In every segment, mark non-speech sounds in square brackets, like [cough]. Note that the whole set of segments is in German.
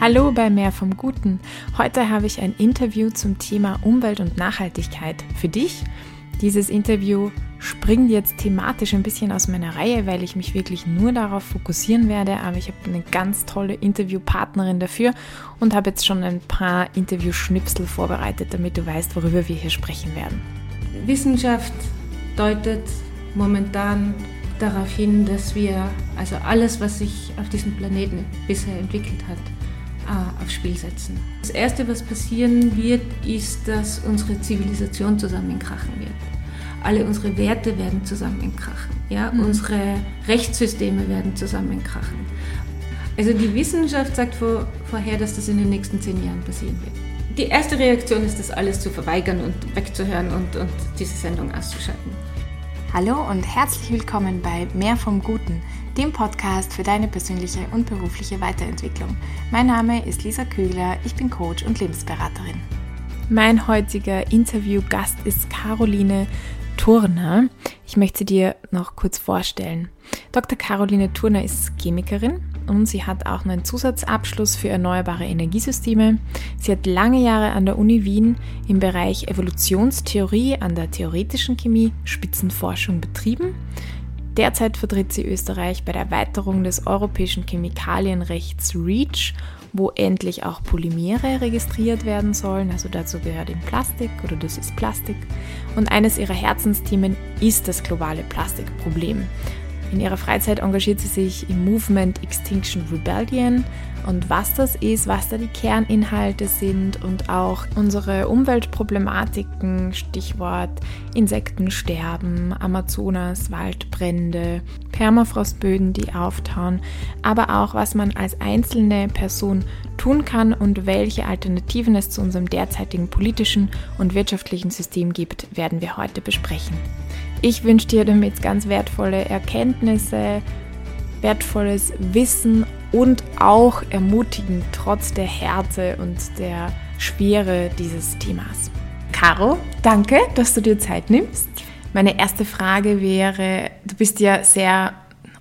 Hallo bei Mehr vom Guten. Heute habe ich ein Interview zum Thema Umwelt und Nachhaltigkeit für dich. Dieses Interview springt jetzt thematisch ein bisschen aus meiner Reihe, weil ich mich wirklich nur darauf fokussieren werde, aber ich habe eine ganz tolle Interviewpartnerin dafür und habe jetzt schon ein paar Interviewschnipsel vorbereitet, damit du weißt, worüber wir hier sprechen werden. Wissenschaft deutet momentan darauf hin, dass wir also alles, was sich auf diesem Planeten bisher entwickelt hat, äh, aufs Spiel setzen. Das Erste, was passieren wird, ist, dass unsere Zivilisation zusammenkrachen wird. Alle unsere Werte werden zusammenkrachen. Ja? Mhm. Unsere Rechtssysteme werden zusammenkrachen. Also die Wissenschaft sagt vor, vorher, dass das in den nächsten zehn Jahren passieren wird. Die erste Reaktion ist, das alles zu verweigern und wegzuhören und, und diese Sendung auszuschalten. Hallo und herzlich willkommen bei Mehr vom Guten, dem Podcast für deine persönliche und berufliche Weiterentwicklung. Mein Name ist Lisa Kügler, ich bin Coach und Lebensberaterin. Mein heutiger Interviewgast ist Caroline Turner. Ich möchte sie dir noch kurz vorstellen. Dr. Caroline Turner ist Chemikerin und sie hat auch einen Zusatzabschluss für erneuerbare Energiesysteme. Sie hat lange Jahre an der Uni Wien im Bereich Evolutionstheorie an der theoretischen Chemie Spitzenforschung betrieben. Derzeit vertritt sie Österreich bei der Erweiterung des europäischen Chemikalienrechts REACH, wo endlich auch Polymere registriert werden sollen. Also dazu gehört eben Plastik oder das ist Plastik. Und eines ihrer Herzensthemen ist das globale Plastikproblem. In ihrer Freizeit engagiert sie sich im Movement Extinction Rebellion und was das ist, was da die Kerninhalte sind und auch unsere Umweltproblematiken, Stichwort Insektensterben, Amazonas, Waldbrände, Permafrostböden, die auftauen, aber auch was man als einzelne Person tun kann und welche Alternativen es zu unserem derzeitigen politischen und wirtschaftlichen System gibt, werden wir heute besprechen. Ich wünsche dir damit ganz wertvolle Erkenntnisse, wertvolles Wissen und auch ermutigen trotz der Härte und der Schwere dieses Themas. Caro, danke, dass du dir Zeit nimmst. Meine erste Frage wäre, du bist ja sehr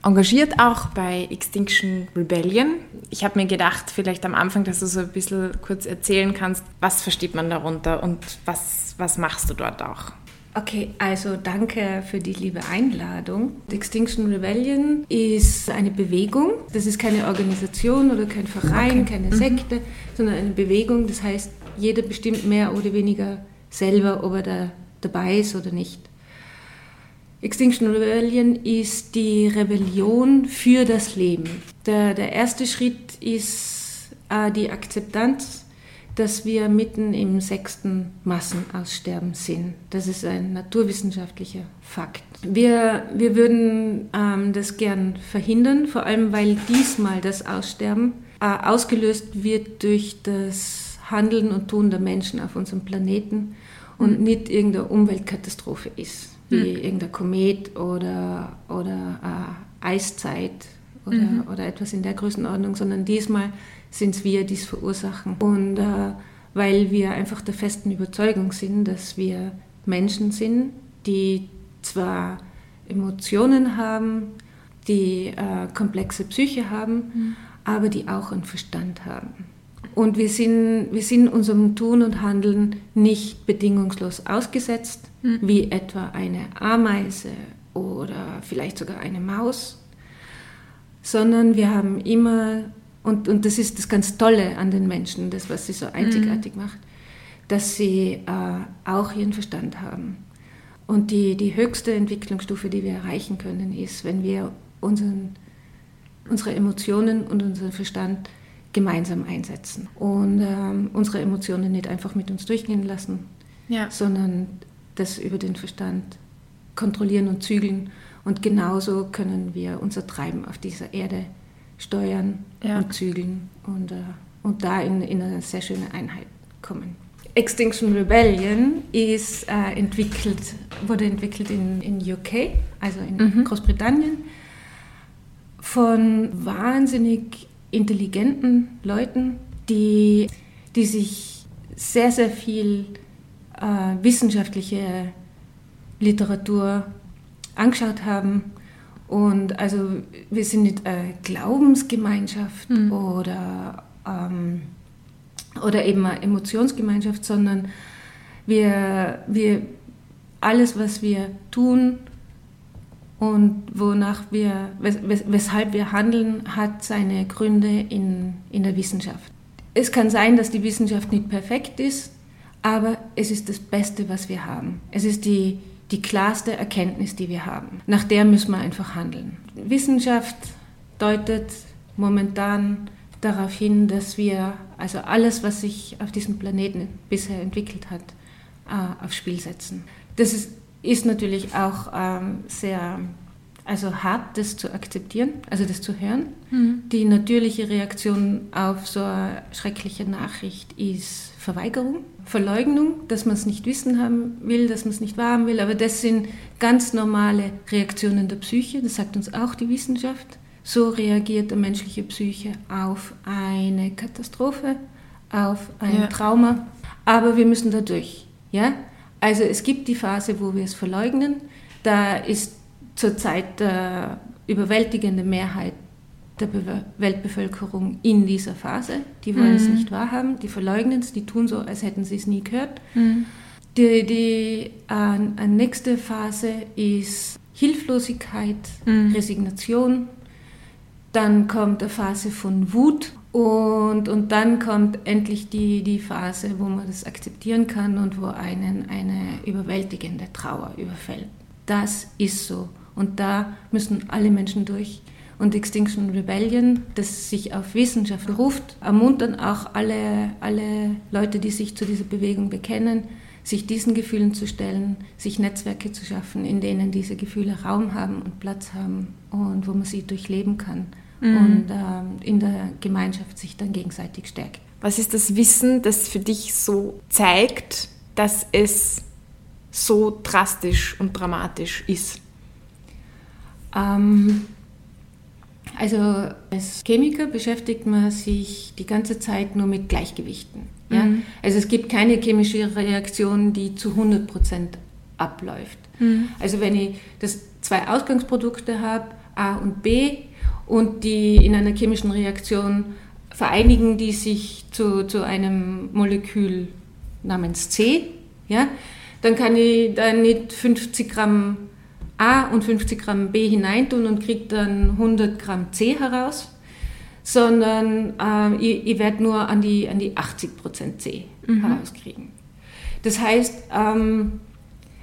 engagiert auch bei Extinction Rebellion. Ich habe mir gedacht, vielleicht am Anfang, dass du so ein bisschen kurz erzählen kannst, was versteht man darunter und was, was machst du dort auch? Okay, also danke für die liebe Einladung. Extinction Rebellion ist eine Bewegung. Das ist keine Organisation oder kein Verein, okay. keine mhm. Sekte, mhm. sondern eine Bewegung. Das heißt, jeder bestimmt mehr oder weniger selber, ob er da dabei ist oder nicht. Extinction Rebellion ist die Rebellion für das Leben. Der, der erste Schritt ist äh, die Akzeptanz dass wir mitten im sechsten Massenaussterben sind. Das ist ein naturwissenschaftlicher Fakt. Wir, wir würden ähm, das gern verhindern, vor allem weil diesmal das Aussterben äh, ausgelöst wird durch das Handeln und Tun der Menschen auf unserem Planeten und mhm. nicht irgendeine Umweltkatastrophe ist, wie mhm. irgendein Komet oder, oder äh, Eiszeit oder, mhm. oder etwas in der Größenordnung, sondern diesmal sind es wir, die es verursachen. Und äh, weil wir einfach der festen Überzeugung sind, dass wir Menschen sind, die zwar Emotionen haben, die äh, komplexe Psyche haben, mhm. aber die auch einen Verstand haben. Und wir sind, wir sind unserem Tun und Handeln nicht bedingungslos ausgesetzt, mhm. wie etwa eine Ameise oder vielleicht sogar eine Maus, sondern wir haben immer und, und das ist das ganz Tolle an den Menschen, das, was sie so einzigartig mhm. macht, dass sie äh, auch ihren Verstand haben. Und die, die höchste Entwicklungsstufe, die wir erreichen können, ist, wenn wir unseren, unsere Emotionen und unseren Verstand gemeinsam einsetzen und ähm, unsere Emotionen nicht einfach mit uns durchgehen lassen, ja. sondern das über den Verstand kontrollieren und zügeln. Und genauso können wir unser Treiben auf dieser Erde steuern ja. und zügeln und, äh, und da in, in eine sehr schöne Einheit kommen. Extinction Rebellion ist äh, entwickelt, wurde entwickelt in, in UK, also in mhm. Großbritannien, von wahnsinnig intelligenten Leuten, die, die sich sehr, sehr viel äh, wissenschaftliche Literatur angeschaut haben und also wir sind nicht eine Glaubensgemeinschaft mhm. oder, ähm, oder eben eine Emotionsgemeinschaft, sondern wir, wir, alles, was wir tun und wonach wir, wes, weshalb wir handeln, hat seine Gründe in, in der Wissenschaft. Es kann sein, dass die Wissenschaft nicht perfekt ist, aber es ist das Beste, was wir haben. Es ist die, die klarste Erkenntnis, die wir haben. Nach der müssen wir einfach handeln. Wissenschaft deutet momentan darauf hin, dass wir also alles, was sich auf diesem Planeten bisher entwickelt hat, äh, aufs Spiel setzen. Das ist, ist natürlich auch ähm, sehr also hart, das zu akzeptieren, also das zu hören. Mhm. Die natürliche Reaktion auf so eine schreckliche Nachricht ist Verweigerung, Verleugnung, dass man es nicht wissen haben will, dass man es nicht wahrhaben will. Aber das sind ganz normale Reaktionen der Psyche, das sagt uns auch die Wissenschaft. So reagiert der menschliche Psyche auf eine Katastrophe, auf ein ja. Trauma. Aber wir müssen da durch. Ja? Also es gibt die Phase, wo wir es verleugnen. Da ist zurzeit der überwältigende Mehrheit der Be Weltbevölkerung in dieser Phase. Die wollen mhm. es nicht wahrhaben, die verleugnen es, die tun so, als hätten sie es nie gehört. Mhm. Die, die äh, nächste Phase ist Hilflosigkeit, mhm. Resignation. Dann kommt eine Phase von Wut und, und dann kommt endlich die, die Phase, wo man das akzeptieren kann und wo einen eine überwältigende Trauer überfällt. Das ist so. Und da müssen alle Menschen durch. Und Extinction Rebellion, das sich auf Wissenschaft beruft, ermuntern auch alle, alle Leute, die sich zu dieser Bewegung bekennen, sich diesen Gefühlen zu stellen, sich Netzwerke zu schaffen, in denen diese Gefühle Raum haben und Platz haben und wo man sie durchleben kann mhm. und äh, in der Gemeinschaft sich dann gegenseitig stärkt. Was ist das Wissen, das für dich so zeigt, dass es so drastisch und dramatisch ist? Ähm, also als Chemiker beschäftigt man sich die ganze Zeit nur mit Gleichgewichten. Ja? Mhm. Also es gibt keine chemische Reaktion, die zu 100 Prozent abläuft. Mhm. Also wenn ich das zwei Ausgangsprodukte habe, A und B, und die in einer chemischen Reaktion vereinigen die sich zu, zu einem Molekül namens C, ja, dann kann ich da nicht 50 Gramm A und 50 Gramm B hineintun und kriege dann 100 Gramm C heraus, sondern äh, ich, ich werde nur an die, an die 80 Prozent C mhm. herauskriegen. Das heißt, ähm,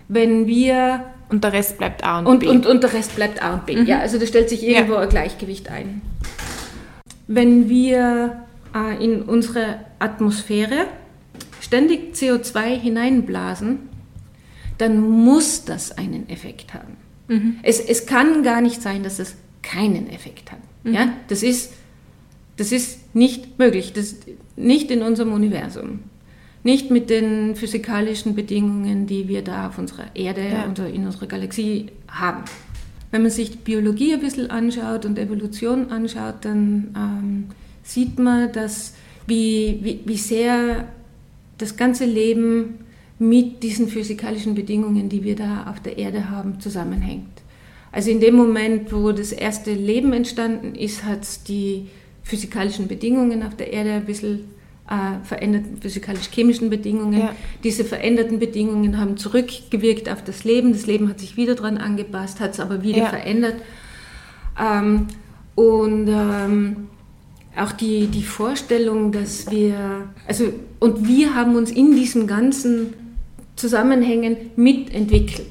wenn wir... Und der Rest bleibt A und, und B. Und, und der Rest bleibt A und B. Mhm. Ja, also da stellt sich irgendwo ja. ein Gleichgewicht ein. Wenn wir äh, in unsere Atmosphäre ständig CO2 hineinblasen, dann muss das einen Effekt haben. Mhm. Es, es kann gar nicht sein, dass es keinen Effekt hat. Mhm. Ja? Das, ist, das ist nicht möglich, das nicht in unserem Universum. Nicht mit den physikalischen Bedingungen, die wir da auf unserer Erde ja. oder in unserer Galaxie haben. Wenn man sich die Biologie ein bisschen anschaut und Evolution anschaut, dann ähm, sieht man, dass wie, wie, wie sehr das ganze Leben mit diesen physikalischen Bedingungen, die wir da auf der Erde haben, zusammenhängt. Also in dem Moment, wo das erste Leben entstanden ist, hat es die physikalischen Bedingungen auf der Erde ein bisschen äh, veränderten physikalisch-chemischen Bedingungen. Ja. Diese veränderten Bedingungen haben zurückgewirkt auf das Leben. Das Leben hat sich wieder daran angepasst, hat es aber wieder ja. verändert. Ähm, und ähm, auch die, die Vorstellung, dass wir, also, und wir haben uns in diesem ganzen Zusammenhängen mitentwickelt.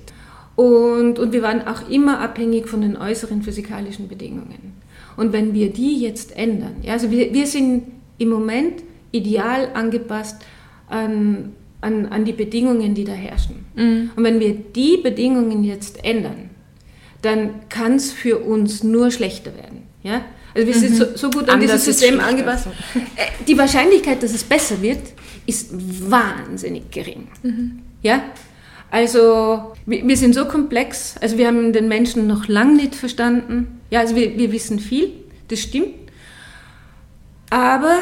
Und, und wir waren auch immer abhängig von den äußeren physikalischen Bedingungen. Und wenn wir die jetzt ändern, ja, also wir, wir sind im Moment ideal angepasst an, an, an die Bedingungen, die da herrschen. Mhm. Und wenn wir die Bedingungen jetzt ändern, dann kann es für uns nur schlechter werden. Ja? Also wir mhm. sind so, so gut an Anders dieses System angepasst. Äh, die Wahrscheinlichkeit, dass es besser wird, ist wahnsinnig gering. Mhm. Ja? Also wir, sind so komplex, also wir haben den Menschen noch lange nicht verstanden. Ja, also wir, wir wissen viel, das stimmt. Aber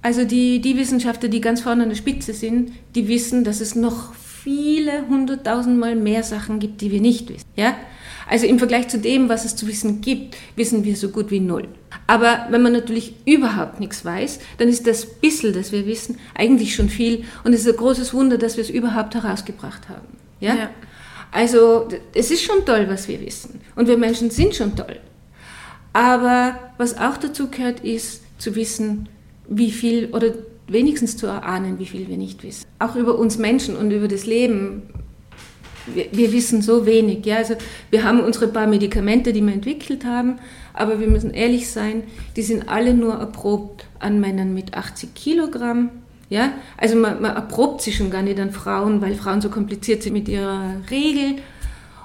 also die, die Wissenschaftler, die ganz vorne an der Spitze sind, die wissen, dass es noch viele hunderttausendmal mehr Sachen gibt, die wir nicht wissen. Ja? Also im Vergleich zu dem, was es zu wissen gibt, wissen wir so gut wie null. Aber wenn man natürlich überhaupt nichts weiß, dann ist das bisschen, das wir wissen, eigentlich schon viel. Und es ist ein großes Wunder, dass wir es überhaupt herausgebracht haben. Ja? ja. Also es ist schon toll, was wir wissen. Und wir Menschen sind schon toll. Aber was auch dazu gehört, ist zu wissen, wie viel oder wenigstens zu erahnen, wie viel wir nicht wissen. Auch über uns Menschen und über das Leben. Wir, wissen so wenig. Ja? Also wir haben unsere paar Medikamente, die wir entwickelt haben, aber wir müssen ehrlich sein, die sind alle nur erprobt an Männern mit 80 Kilogramm. Ja? Also man, man erprobt sie schon gar nicht an Frauen, weil Frauen so kompliziert sind mit ihrer Regel.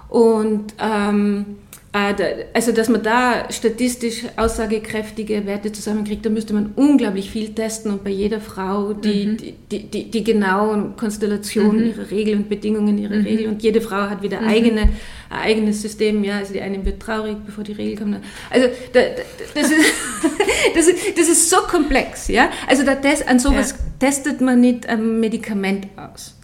Und ähm, also, dass man da statistisch aussagekräftige Werte zusammenkriegt, da müsste man unglaublich viel testen und bei jeder Frau die, mhm. die, die, die, genauen Konstellationen mhm. ihrer Regel und Bedingungen ihrer mhm. Regel und jede Frau hat wieder mhm. eigene, ein eigenes System, ja, also die eine wird traurig, bevor die Regel kommt. Also, da, das, ist, [laughs] das, ist, das ist so komplex, ja. Also, da test, an sowas ja. testet man nicht ein Medikament aus.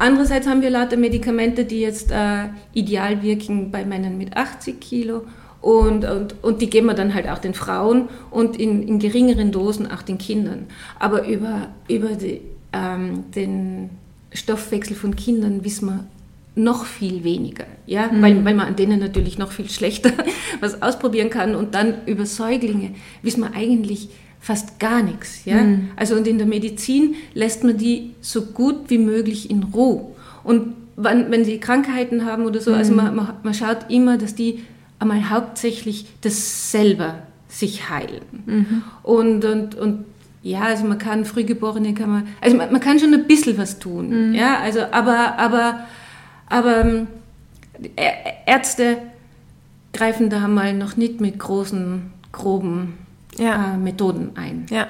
Andererseits haben wir lauter Medikamente, die jetzt äh, ideal wirken bei Männern mit 80 Kilo und, und, und die geben wir dann halt auch den Frauen und in, in geringeren Dosen auch den Kindern. Aber über, über die, ähm, den Stoffwechsel von Kindern wissen wir noch viel weniger, ja, mhm. weil, weil man an denen natürlich noch viel schlechter [laughs] was ausprobieren kann und dann über Säuglinge wissen wir eigentlich fast gar nichts. Ja? Mhm. Also und in der Medizin lässt man die so gut wie möglich in Ruhe. Und wenn, wenn sie Krankheiten haben oder so, also mhm. also man, man, man, schaut immer, dass die einmal hauptsächlich das selber sich heilen. Mhm. Und, und, und ja, also man kann Frühgeborene kann man, also man, man kann schon ein bisschen was tun. Mhm. Ja, also aber, aber, aber ähm, Ärzte greifen da mal noch nicht mit großen, groben ja. äh, Methoden ein. Ja.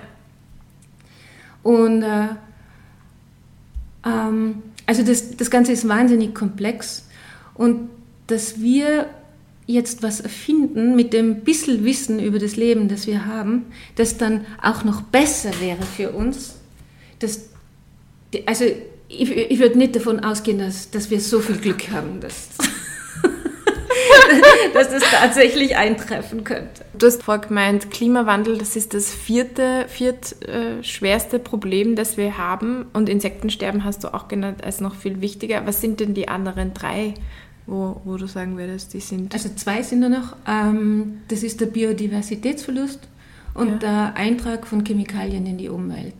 Und äh, ähm, also das, das Ganze ist wahnsinnig komplex und dass wir jetzt was erfinden mit dem bisschen Wissen über das Leben, das wir haben, das dann auch noch besser wäre für uns. Das, also ich, ich würde nicht davon ausgehen, dass, dass wir so viel Glück haben, dass dass das tatsächlich eintreffen könnte. Du hast vorhin gemeint, Klimawandel, das ist das vierte, viert äh, schwerste Problem, das wir haben. Und Insektensterben hast du auch genannt als noch viel wichtiger. Was sind denn die anderen drei, wo, wo du sagen würdest, die sind? Also zwei sind da noch. Ähm, das ist der Biodiversitätsverlust und ja. der Eintrag von Chemikalien in die Umwelt.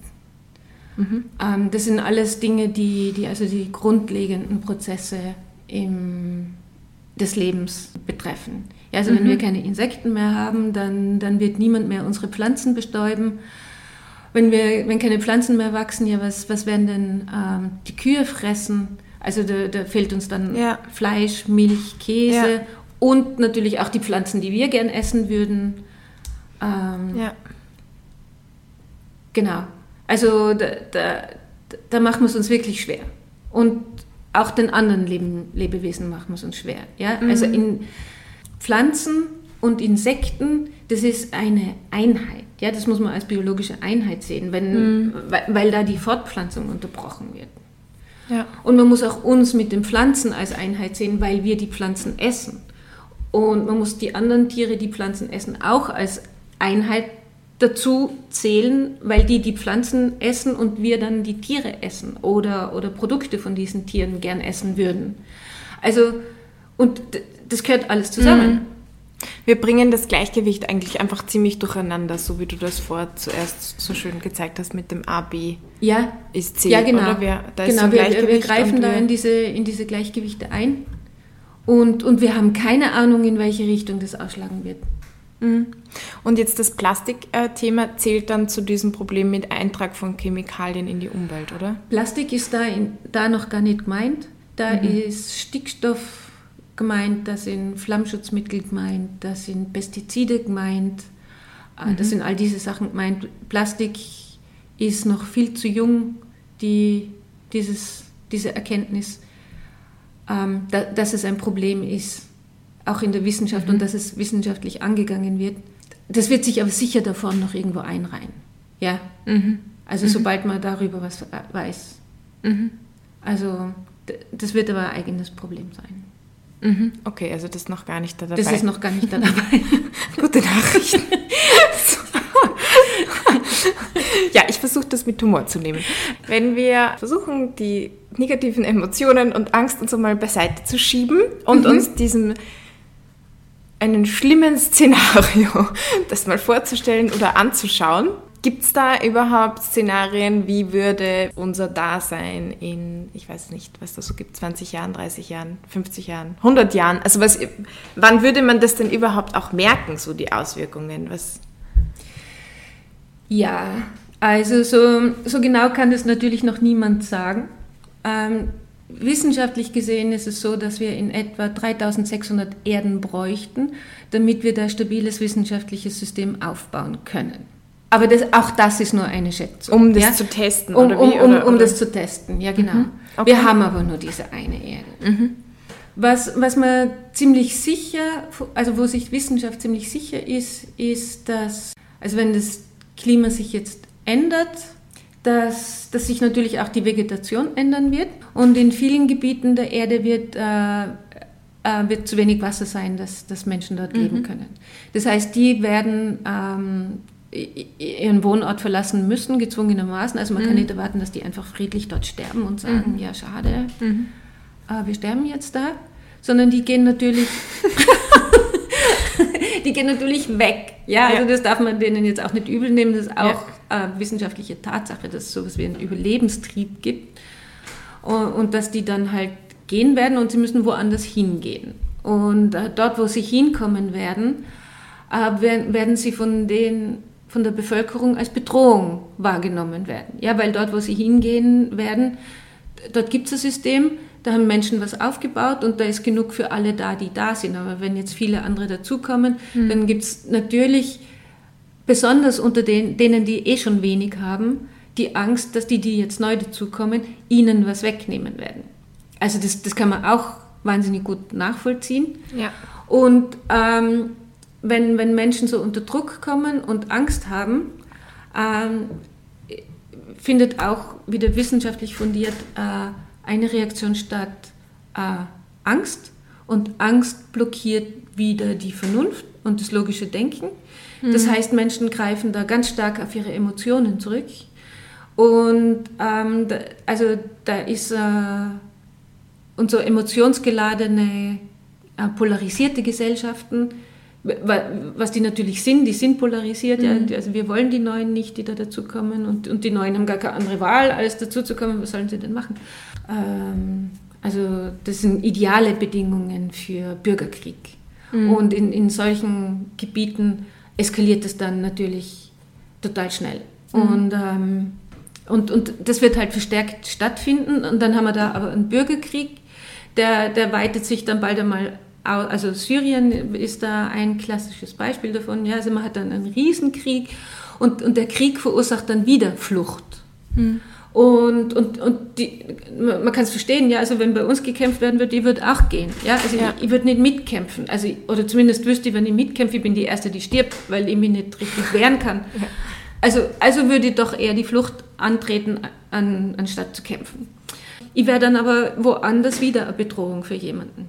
Mhm. Ähm, das sind alles Dinge, die, die also die grundlegenden Prozesse im des Lebens betreffen. Ja, also mhm. wenn wir keine Insekten mehr haben, dann, dann wird niemand mehr unsere Pflanzen bestäuben. Wenn, wir, wenn keine Pflanzen mehr wachsen, ja, was, was werden denn ähm, die Kühe fressen? Also da, da fehlt uns dann ja. Fleisch, Milch, Käse ja. und natürlich auch die Pflanzen, die wir gern essen würden. Ähm, ja. Genau. Also da, da, da machen wir es uns wirklich schwer. Und auch den anderen Leben, Lebewesen machen wir es uns schwer. Ja? Mhm. Also in Pflanzen und Insekten, das ist eine Einheit. Ja? Das muss man als biologische Einheit sehen, wenn, mhm. weil, weil, da die Fortpflanzung unterbrochen wird. Ja. Und man muss auch uns mit den Pflanzen als Einheit sehen, weil wir die Pflanzen essen. Und man muss die anderen Tiere, die Pflanzen essen, auch als Einheit dazu zählen, weil die die Pflanzen essen und wir dann die Tiere essen oder, oder Produkte von diesen Tieren gern essen würden. Also, und das gehört alles zusammen. Mhm. Wir bringen das Gleichgewicht eigentlich einfach ziemlich durcheinander, so wie du das vor zuerst so schön gezeigt hast mit dem A, B ja. ist C. Ja, genau. Wir, genau, wir, wir, greifen da in diese, in diese Gleichgewichte ein und, und wir haben keine Ahnung, in welche Richtung das ausschlagen wird. Mhm. Und jetzt das Plastikthema zählt dann zu diesem Problem mit Eintrag von Chemikalien in die Umwelt, oder? Plastik ist da, in, da noch gar nicht gemeint. Da mhm. ist Stickstoff gemeint, da sind Flammschutzmittel gemeint, da sind Pestizide gemeint, äh, mhm. das sind all diese Sachen gemeint. Plastik ist noch viel zu jung, die, dieses, diese Erkenntnis, ähm, da, dass es ein Problem ist auch in der Wissenschaft mhm. und dass es wissenschaftlich angegangen wird. Das wird sich aber sicher davon noch irgendwo einreihen. Ja. Mhm. Also mhm. sobald man darüber was weiß. Mhm. Also das wird aber ein eigenes Problem sein. Mhm. Okay, also das ist noch gar nicht da dabei. Das ist noch gar nicht da dabei. [laughs] Gute Nachrichten. [laughs] ja, ich versuche das mit Humor zu nehmen. Wenn wir versuchen, die negativen Emotionen und Angst und so mal beiseite zu schieben und mhm. uns diesem einen schlimmen Szenario, [laughs] das mal vorzustellen oder anzuschauen, Gibt es da überhaupt Szenarien, wie würde unser Dasein in, ich weiß nicht, was da so gibt, 20 Jahren, 30 Jahren, 50 Jahren, 100 Jahren? Also was, wann würde man das denn überhaupt auch merken, so die Auswirkungen? Was? Ja, also so, so genau kann das natürlich noch niemand sagen. Ähm, wissenschaftlich gesehen ist es so, dass wir in etwa 3600 Erden bräuchten, damit wir da stabiles wissenschaftliches System aufbauen können. Aber das, auch das ist nur eine Schätzung. Um das ja? zu testen, um, oder wie? Um, um, um das zu testen, ja genau. Mhm. Okay. Wir haben aber nur diese eine Erde. Mhm. Was, was man ziemlich sicher, also wo sich Wissenschaft ziemlich sicher ist, ist, dass, also wenn das Klima sich jetzt ändert, dass, dass sich natürlich auch die Vegetation ändern wird. Und in vielen Gebieten der Erde wird, äh, äh, wird zu wenig Wasser sein, dass, dass Menschen dort mhm. leben können. Das heißt, die werden ähm, ihren Wohnort verlassen müssen, gezwungenermaßen. Also man mhm. kann nicht erwarten, dass die einfach friedlich dort sterben und sagen, mhm. ja schade, mhm. äh, wir sterben jetzt da, sondern die gehen natürlich, [laughs] [laughs] die gehen natürlich weg. Ja, also ja. das darf man denen jetzt auch nicht übel nehmen. Das ist auch ja. Äh, wissenschaftliche Tatsache, dass es sowas wie einen Überlebenstrieb gibt und, und, dass die dann halt gehen werden und sie müssen woanders hingehen. Und äh, dort, wo sie hinkommen werden, äh, werden, werden sie von den von der Bevölkerung als Bedrohung wahrgenommen werden. Ja, weil dort, wo sie hingehen werden, dort gibt es ein System, da haben Menschen was aufgebaut und da ist genug für alle da, die da sind. Aber wenn jetzt viele andere dazukommen, mhm. dann gibt es natürlich, besonders unter den, denen, die eh schon wenig haben, die Angst, dass die, die jetzt neu dazukommen, ihnen was wegnehmen werden. Also das, das kann man auch wahnsinnig gut nachvollziehen. Ja. Und ähm, wenn, wenn Menschen so unter Druck kommen und Angst haben, ähm, findet auch wieder wissenschaftlich fundiert äh, eine Reaktion statt äh, Angst und Angst blockiert wieder die Vernunft und das logische Denken. Mhm. Das heißt, Menschen greifen da ganz stark auf ihre Emotionen zurück. Und ähm, da, also da ist äh, so emotionsgeladene, äh, polarisierte Gesellschaften was die natürlich sind, die sind polarisiert. Mhm. Ja, also wir wollen die Neuen nicht, die da dazukommen und, und die Neuen haben gar keine andere Wahl, als dazuzukommen. Was sollen sie denn machen? Ähm, also das sind ideale Bedingungen für Bürgerkrieg. Mhm. Und in, in solchen Gebieten eskaliert es dann natürlich total schnell. Mhm. Und, ähm, und, und das wird halt verstärkt stattfinden. Und dann haben wir da aber einen Bürgerkrieg, der, der weitet sich dann bald einmal also Syrien ist da ein klassisches Beispiel davon. Ja, also man hat dann einen Riesenkrieg und, und der Krieg verursacht dann wieder Flucht. Mhm. Und, und, und die, man kann es verstehen, ja, also wenn bei uns gekämpft werden wird, ich würde auch gehen. Ja, also ja. ich, ich würde nicht mitkämpfen. Also, oder zumindest wüsste ich, wenn ich mitkämpfe, ich bin die Erste, die stirbt, weil ich mich nicht richtig [laughs] wehren kann. Ja. Also, also würde ich doch eher die Flucht antreten, an, anstatt zu kämpfen. Ich wäre dann aber woanders wieder eine Bedrohung für jemanden.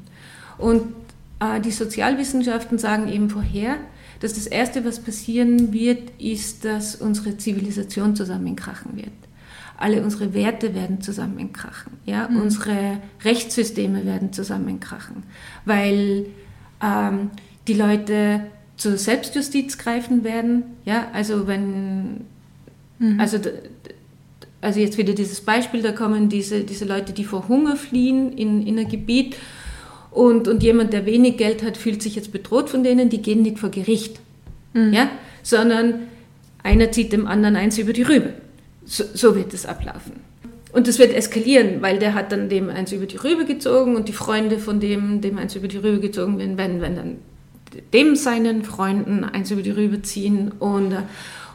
Und äh, die Sozialwissenschaften sagen eben vorher, dass das Erste, was passieren wird, ist, dass unsere Zivilisation zusammenkrachen wird. Alle unsere Werte werden zusammenkrachen. Ja? Mhm. Unsere Rechtssysteme werden zusammenkrachen, weil ähm, die Leute zur Selbstjustiz greifen werden. Ja? Also wenn, mhm. also also jetzt wieder dieses Beispiel, da kommen diese, diese Leute, die vor Hunger fliehen in, in ein Gebiet und, und jemand, der wenig Geld hat, fühlt sich jetzt bedroht von denen, die gehen nicht vor Gericht, mhm. ja? sondern einer zieht dem anderen eins über die Rübe. So, so wird es ablaufen. Und das wird eskalieren, weil der hat dann dem eins über die Rübe gezogen und die Freunde von dem, dem eins über die Rübe gezogen werden, werden, werden dann dem seinen Freunden eins über die Rübe ziehen und,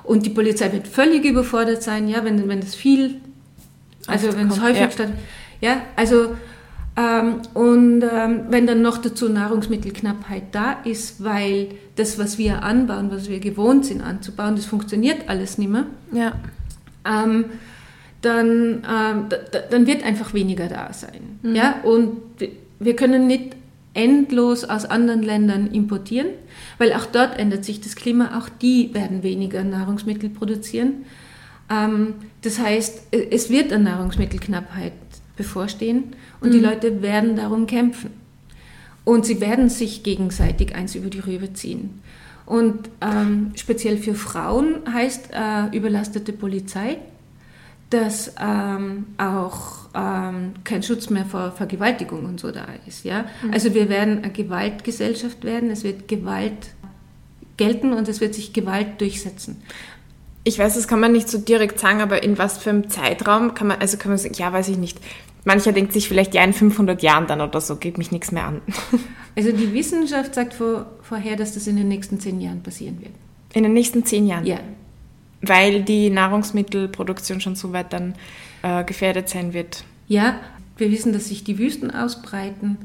und die Polizei wird völlig überfordert sein, ja, wenn, wenn das viel, also wenn es häufig ja. statt, ja, also ähm, und ähm, wenn dann noch dazu Nahrungsmittelknappheit da ist, weil das, was wir anbauen, was wir gewohnt sind anzubauen, das funktioniert alles nicht mehr, ja. Ähm, dann, ähm, dann wird einfach weniger da sein. Mhm. Ja? Und wir können nicht endlos aus anderen Ländern importieren, weil auch dort ändert sich das Klima, auch die werden weniger Nahrungsmittel produzieren. Ähm, das heißt, es wird eine Nahrungsmittelknappheit bevorstehen und mhm. die Leute werden darum kämpfen. Und sie werden sich gegenseitig eins über die Rübe ziehen. Und ähm, speziell für Frauen heißt äh, überlastete Polizei, dass ähm, auch ähm, kein Schutz mehr vor Vergewaltigung und so da ist. Ja? Mhm. Also wir werden eine Gewaltgesellschaft werden, es wird Gewalt gelten und es wird sich Gewalt durchsetzen. Ich weiß, das kann man nicht so direkt sagen, aber in was für einem Zeitraum kann man, also kann man sagen, ja, weiß ich nicht. Mancher denkt sich vielleicht, ja, in 500 Jahren dann oder so, geht mich nichts mehr an. [laughs] Also die Wissenschaft sagt vor, vorher, dass das in den nächsten zehn Jahren passieren wird. In den nächsten zehn Jahren? Ja. Weil die Nahrungsmittelproduktion schon so weit dann äh, gefährdet sein wird. Ja, wir wissen, dass sich die Wüsten ausbreiten,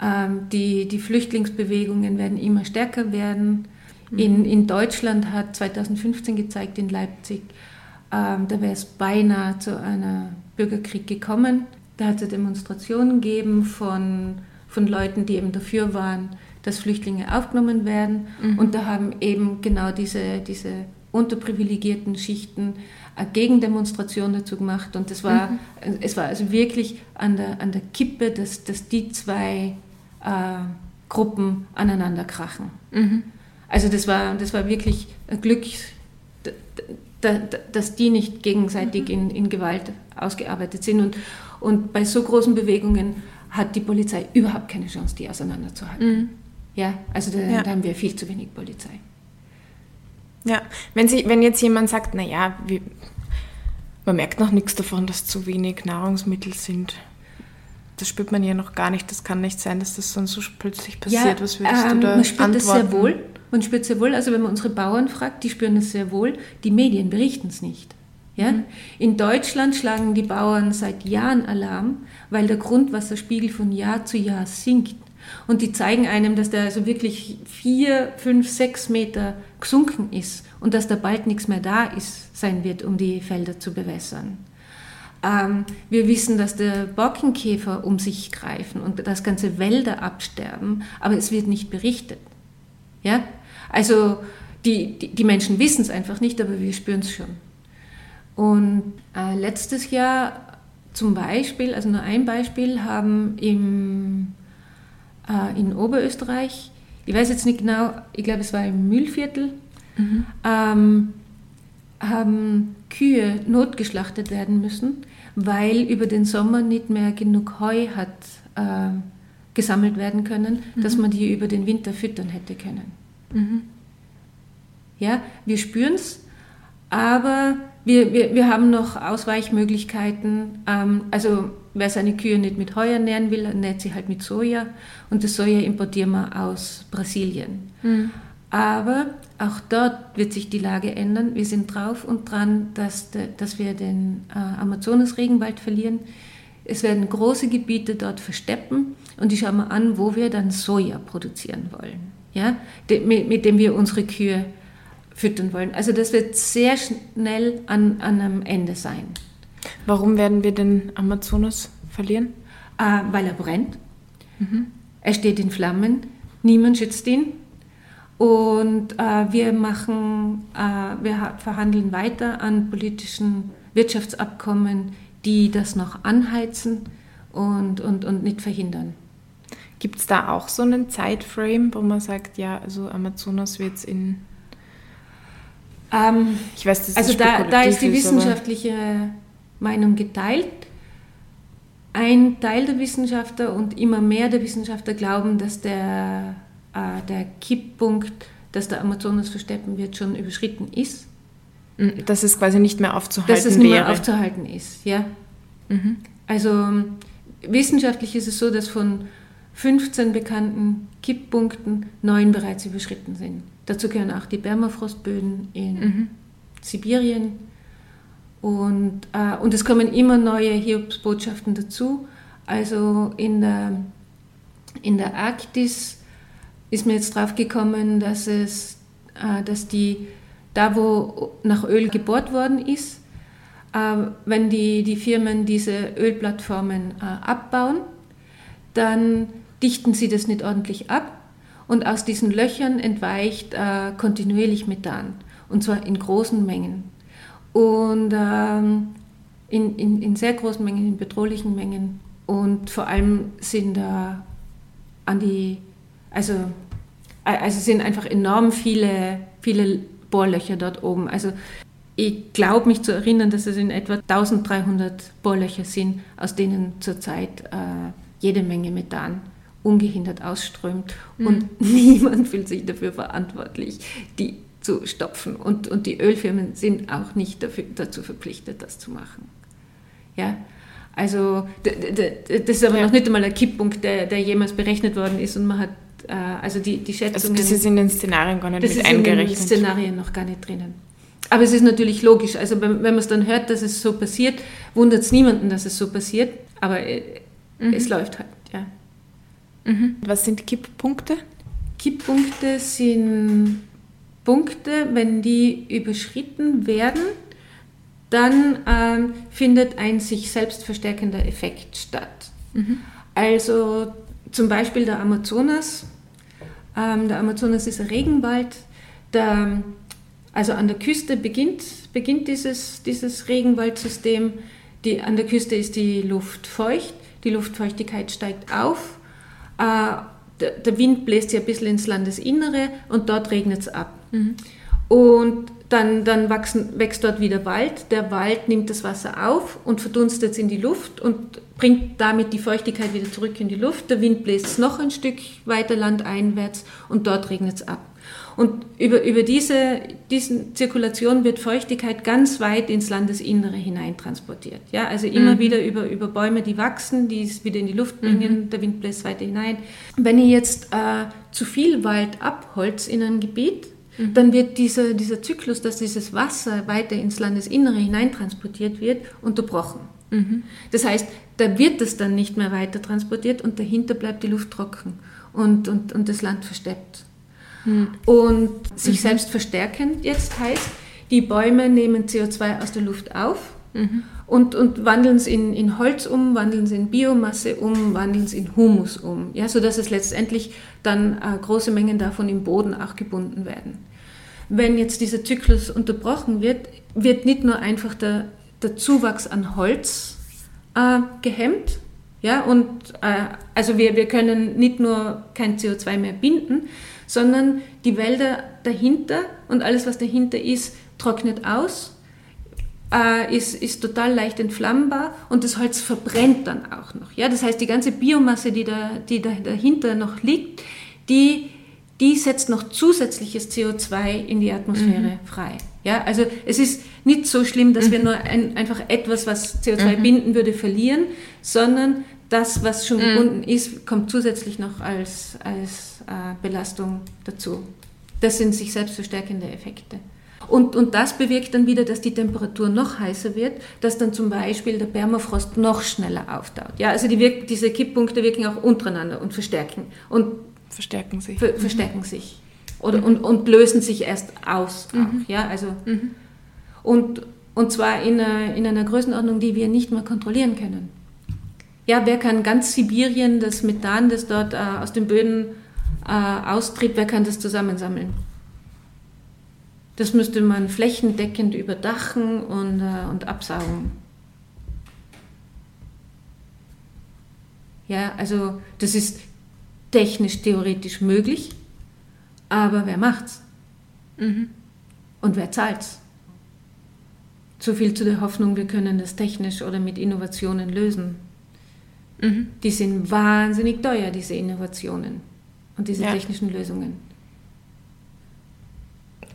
ähm, die, die Flüchtlingsbewegungen werden immer stärker werden. Mhm. In, in Deutschland hat 2015 gezeigt, in Leipzig, ähm, da wäre es beinahe zu einem Bürgerkrieg gekommen. Da hat es Demonstrationen gegeben von, von Leuten, die eben dafür waren, dass Flüchtlinge aufgenommen werden. Mhm. Und da haben eben genau diese, diese unterprivilegierten Schichten eine Gegendemonstration dazu gemacht. Und das war, mhm. es war also wirklich an der, an der Kippe, dass, dass die zwei äh, Gruppen aneinander krachen. Mhm. Also das war, das war wirklich ein Glück, dass die nicht gegenseitig mhm. in, in Gewalt ausgearbeitet sind. Und, und bei so großen Bewegungen hat die Polizei überhaupt keine Chance, die auseinanderzuhalten. Mhm. Ja, also da, ja. da, haben wir viel zu wenig Polizei. Ja, wenn, Sie, wenn jetzt jemand sagt, naja, man merkt noch nichts davon, dass zu wenig Nahrungsmittel sind. Das spürt man ja noch gar nicht. Das kann nicht sein, dass das dann so plötzlich passiert. Ja, Was würdest ähm, du da Man spürt antworten? das sehr wohl. Man spürt sehr wohl, also wenn man unsere Bauern fragt, die spüren es sehr wohl. Die Medien berichten es nicht. Ja? Mhm. In Deutschland schlagen die Bauern seit Jahren Alarm, weil der Grundwasserspiegel von Jahr zu Jahr sinkt. Und die zeigen einem, dass der also wirklich vier, fünf, sechs Meter gesunken ist und dass da bald nichts mehr da ist, sein wird, um die Felder zu bewässern. Ähm, wir wissen, dass der Borkenkäfer um sich greifen und dass ganze Wälder absterben, aber es wird nicht berichtet. Ja? Also die, die, die Menschen wissen es einfach nicht, aber wir spüren es schon. Und äh, letztes Jahr zum Beispiel, also nur ein Beispiel, haben im, äh, in Oberösterreich, ich weiß jetzt nicht genau, ich glaube es war im Mühlviertel, mhm. ähm, haben Kühe notgeschlachtet werden müssen, weil über den Sommer nicht mehr genug Heu hat äh, gesammelt werden können, mhm. dass man die über den Winter füttern hätte können. Mhm. Ja, wir spüren es, aber wir, wir, wir haben noch Ausweichmöglichkeiten. Ähm, also wer seine Kühe nicht mit Heu ernähren will, ernährt sie halt mit Soja. Und das Soja importieren wir aus Brasilien. Mhm. Aber auch dort wird sich die Lage ändern. Wir sind drauf und dran, dass, de, dass wir den äh, Amazonas-Regenwald verlieren. Es werden große Gebiete dort versteppen und ich schaue mal an, wo wir dann Soja produzieren wollen, ja? De, mit, mit dem wir unsere Kühe füttern wollen. Also das wird sehr schnell an, an einem Ende sein. Warum werden wir den Amazonas verlieren? Äh, weil er brennt. Mhm. Er steht in Flammen. Niemand schützt ihn. Und äh, wir machen, äh, wir verhandeln weiter an politischen Wirtschaftsabkommen, die das noch anheizen und, und, und nicht verhindern. Gibt es da auch so einen Zeitframe, wo man sagt, ja, also Amazonas wird es in ähm, ich weiß, das also da, da ist die wissenschaftliche Meinung geteilt. Ein Teil der Wissenschaftler und immer mehr der Wissenschaftler glauben, dass der, äh, der Kipppunkt, dass der Amazonas versteppen wird, schon überschritten ist. Mhm, dass es quasi nicht mehr aufzuhalten Dass es nicht mehr aufzuhalten ist, ja. Mhm. Also wissenschaftlich ist es so, dass von 15 bekannten Kipppunkten neun bereits überschritten sind. Dazu gehören auch die Permafrostböden in mhm. Sibirien. Und, äh, und es kommen immer neue Hiobsbotschaften dazu. Also in der, in der Arktis ist mir jetzt drauf gekommen, dass es, äh, dass die, da wo nach Öl gebohrt worden ist, äh, wenn die, die Firmen diese Ölplattformen äh, abbauen, dann dichten sie das nicht ordentlich ab und aus diesen Löchern entweicht äh, kontinuierlich Methan und zwar in großen Mengen. Und ähm, in, in, in sehr großen Mengen, in bedrohlichen Mengen. Und vor allem sind da an die, also, also sind einfach enorm viele, viele Bohrlöcher dort oben. Also ich glaube mich zu erinnern, dass es in etwa 1300 Bohrlöcher sind, aus denen zurzeit äh, jede Menge Methan ungehindert ausströmt. Mhm. Und [laughs] niemand fühlt sich dafür verantwortlich, die zu stopfen. Und, und die Ölfirmen sind auch nicht dafür, dazu verpflichtet, das zu machen. Ja? Also das ist aber ja. noch nicht einmal ein Kipppunkt, der, der jemals berechnet worden ist und man hat äh, also die, die Schätzungen... Also das ist in den Szenarien gar nicht das mit ist eingerechnet. in den Szenarien noch gar nicht drinnen. Aber es ist natürlich logisch, also wenn, wenn man es dann hört, dass es so passiert, wundert es niemanden, dass es so passiert, aber äh, mhm. es läuft halt. Mhm. Was sind Kipppunkte? Kipppunkte sind Punkte, wenn die überschritten werden, dann ähm, findet ein sich selbst verstärkender Effekt statt. Mhm. Also zum Beispiel der Amazonas. Ähm, der Amazonas ist ein Regenwald. Der, also an der Küste beginnt, beginnt dieses, dieses Regenwaldsystem. Die, an der Küste ist die Luft feucht, die Luftfeuchtigkeit steigt auf. Äh, der, der, Wind bläst ja ein bisschen ins Landesinnere und dort regnet es ab. Mhm. Und dann, dann wachsen, wächst dort wieder Wald. Der Wald nimmt das Wasser auf und verdunstet es in die Luft und bringt damit die Feuchtigkeit wieder zurück in die Luft. Der Wind bläst es noch ein Stück weiter landeinwärts und dort regnet es ab. Und über, über diese diesen Zirkulation wird Feuchtigkeit ganz weit ins Landesinnere hineintransportiert. Ja, also immer mhm. wieder über, über Bäume, die wachsen, die es wieder in die Luft bringen, mhm. der Wind bläst weiter hinein. Wenn ich jetzt äh, zu viel Wald abholz in einem Gebiet, Mhm. dann wird dieser, dieser Zyklus, dass dieses Wasser weiter ins Landesinnere hineintransportiert wird, unterbrochen. Mhm. Das heißt, da wird es dann nicht mehr weiter transportiert und dahinter bleibt die Luft trocken und, und, und das Land versteppt. Mhm. Und sich mhm. selbst verstärken jetzt heißt, die Bäume nehmen CO2 aus der Luft auf mhm. und, und wandeln es in, in Holz um, wandeln es in Biomasse um, wandeln es in Humus um, ja, sodass es letztendlich dann äh, große Mengen davon im Boden auch gebunden werden wenn jetzt dieser Zyklus unterbrochen wird, wird nicht nur einfach der, der Zuwachs an Holz äh, gehemmt, ja, und äh, also wir, wir können nicht nur kein CO2 mehr binden, sondern die Wälder dahinter und alles, was dahinter ist, trocknet aus, äh, ist, ist total leicht entflammbar und das Holz verbrennt dann auch noch. Ja? Das heißt, die ganze Biomasse, die, da, die da dahinter noch liegt, die die setzt noch zusätzliches CO2 in die Atmosphäre mhm. frei. Ja, also es ist nicht so schlimm, dass mhm. wir nur ein, einfach etwas, was CO2 mhm. binden würde, verlieren, sondern das, was schon mhm. gebunden ist, kommt zusätzlich noch als, als äh, Belastung dazu. Das sind sich selbst verstärkende Effekte. Und, und das bewirkt dann wieder, dass die Temperatur noch heißer wird, dass dann zum Beispiel der Permafrost noch schneller auftaut. Ja, also die diese Kipppunkte wirken auch untereinander und verstärken. Und verstärken sich. Ver verstärken sich. Oder, mhm. und, und lösen sich erst aus. Auch, mhm. ja, also, mhm. und, und zwar in einer, in einer Größenordnung, die wir nicht mehr kontrollieren können. Ja, wer kann ganz Sibirien, das Methan, das dort äh, aus den Böden äh, austritt, wer kann das zusammensammeln? Das müsste man flächendeckend überdachen und, äh, und absaugen. Ja, also das ist technisch, theoretisch möglich, aber wer macht's? Mhm. Und wer zahlt's? So viel zu der Hoffnung, wir können das technisch oder mit Innovationen lösen. Mhm. Die sind wahnsinnig teuer, diese Innovationen und diese ja. technischen Lösungen.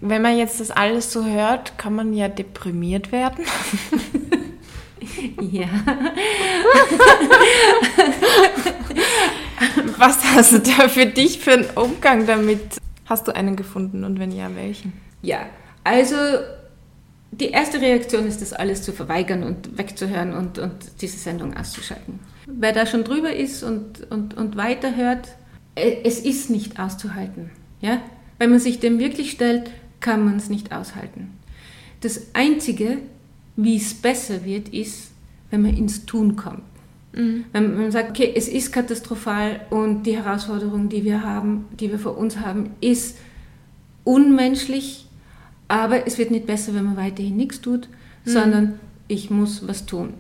Wenn man jetzt das alles so hört, kann man ja deprimiert werden. [laughs] ja. [laughs] Was hast du da für dich für einen Umgang damit? Hast du einen gefunden und wenn ja, welchen? Ja, also die erste Reaktion ist, das alles zu verweigern und wegzuhören und, und diese Sendung auszuschalten. Wer da schon drüber ist und, und, und weiterhört, äh, es ist nicht auszuhalten. Ja? Wenn man sich dem wirklich stellt, kann man es nicht aushalten. Das Einzige, wie es besser wird, ist, wenn man ins Tun kommt. Mhm. Wenn man sagt, okay, es ist katastrophal und die Herausforderung, die wir haben, die wir vor uns haben, ist unmenschlich, aber es wird nicht besser, wenn man weiterhin nichts tut, mhm. sondern ich muss was tun.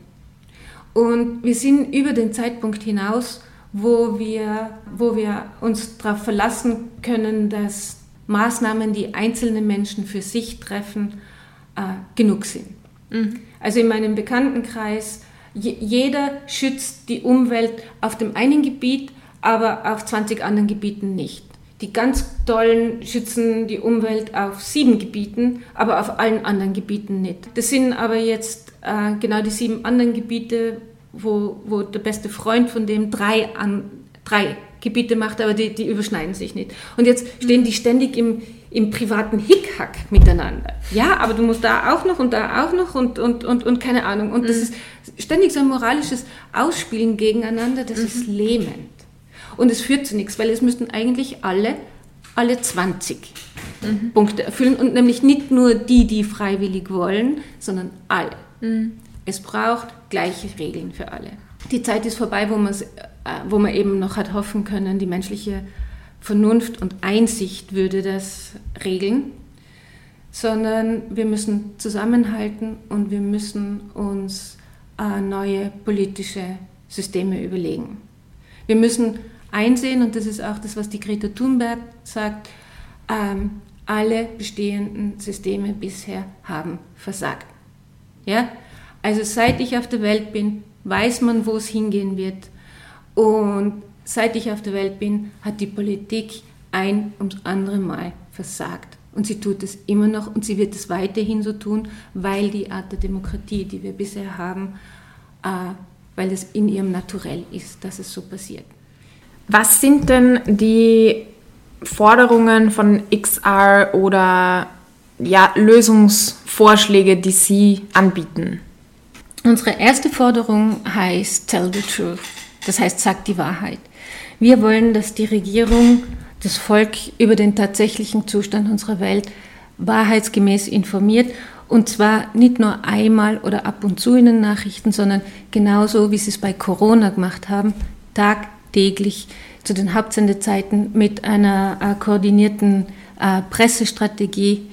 Und wir sind über den Zeitpunkt hinaus, wo wir, wo wir uns darauf verlassen können, dass Maßnahmen, die einzelne Menschen für sich treffen, äh, genug sind. Mhm. Also in meinem Bekanntenkreis, jeder schützt die Umwelt auf dem einen Gebiet, aber auf 20 anderen Gebieten nicht. Die ganz tollen schützen die Umwelt auf sieben Gebieten, aber auf allen anderen Gebieten nicht. Das sind aber jetzt äh, genau die sieben anderen Gebiete, wo, wo der beste Freund von dem drei, an, drei Gebiete macht, aber die, die überschneiden sich nicht. Und jetzt stehen die ständig im, im privaten Hickhack miteinander. Ja, aber du musst da auch noch und da auch noch und, und, und, und keine Ahnung. Und das mhm. ist ständig so ein moralisches Ausspielen gegeneinander, das mhm. ist lähmend. Und es führt zu nichts, weil es müssten eigentlich alle, alle 20 mhm. Punkte erfüllen und nämlich nicht nur die, die freiwillig wollen, sondern alle. Mhm. Es braucht gleiche Regeln für alle. Die Zeit ist vorbei, wo, äh, wo man eben noch hat hoffen können, die menschliche Vernunft und Einsicht würde das regeln, sondern wir müssen zusammenhalten und wir müssen uns äh, neue politische Systeme überlegen. Wir müssen einsehen, und das ist auch das, was die Greta Thunberg sagt, ähm, alle bestehenden Systeme bisher haben versagt. Ja? Also seit ich auf der Welt bin, weiß man, wo es hingehen wird. Und seit ich auf der Welt bin, hat die Politik ein ums andere Mal versagt. Und sie tut es immer noch und sie wird es weiterhin so tun, weil die Art der Demokratie, die wir bisher haben, äh, weil es in ihrem Naturell ist, dass es so passiert. Was sind denn die Forderungen von XR oder ja, Lösungsvorschläge, die Sie anbieten? Unsere erste Forderung heißt Tell the Truth. Das heißt, sag die Wahrheit. Wir wollen, dass die Regierung das Volk über den tatsächlichen Zustand unserer Welt wahrheitsgemäß informiert und zwar nicht nur einmal oder ab und zu in den Nachrichten, sondern genauso, wie sie es bei Corona gemacht haben, tagtäglich zu den Hauptsendezeiten mit einer äh, koordinierten äh, Pressestrategie,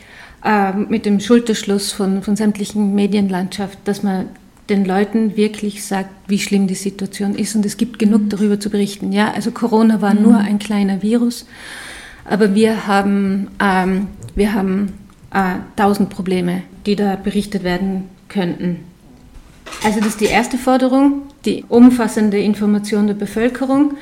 äh, mit dem Schulterschluss von, von sämtlichen Medienlandschaft, dass man den Leuten wirklich sagt, wie schlimm die Situation ist. Und es gibt genug mhm. darüber zu berichten. Ja, also Corona war mhm. nur ein kleiner Virus, aber wir haben, ähm, wir haben äh, tausend Probleme, die da berichtet werden könnten. Also das ist die erste Forderung, die umfassende Information der Bevölkerung.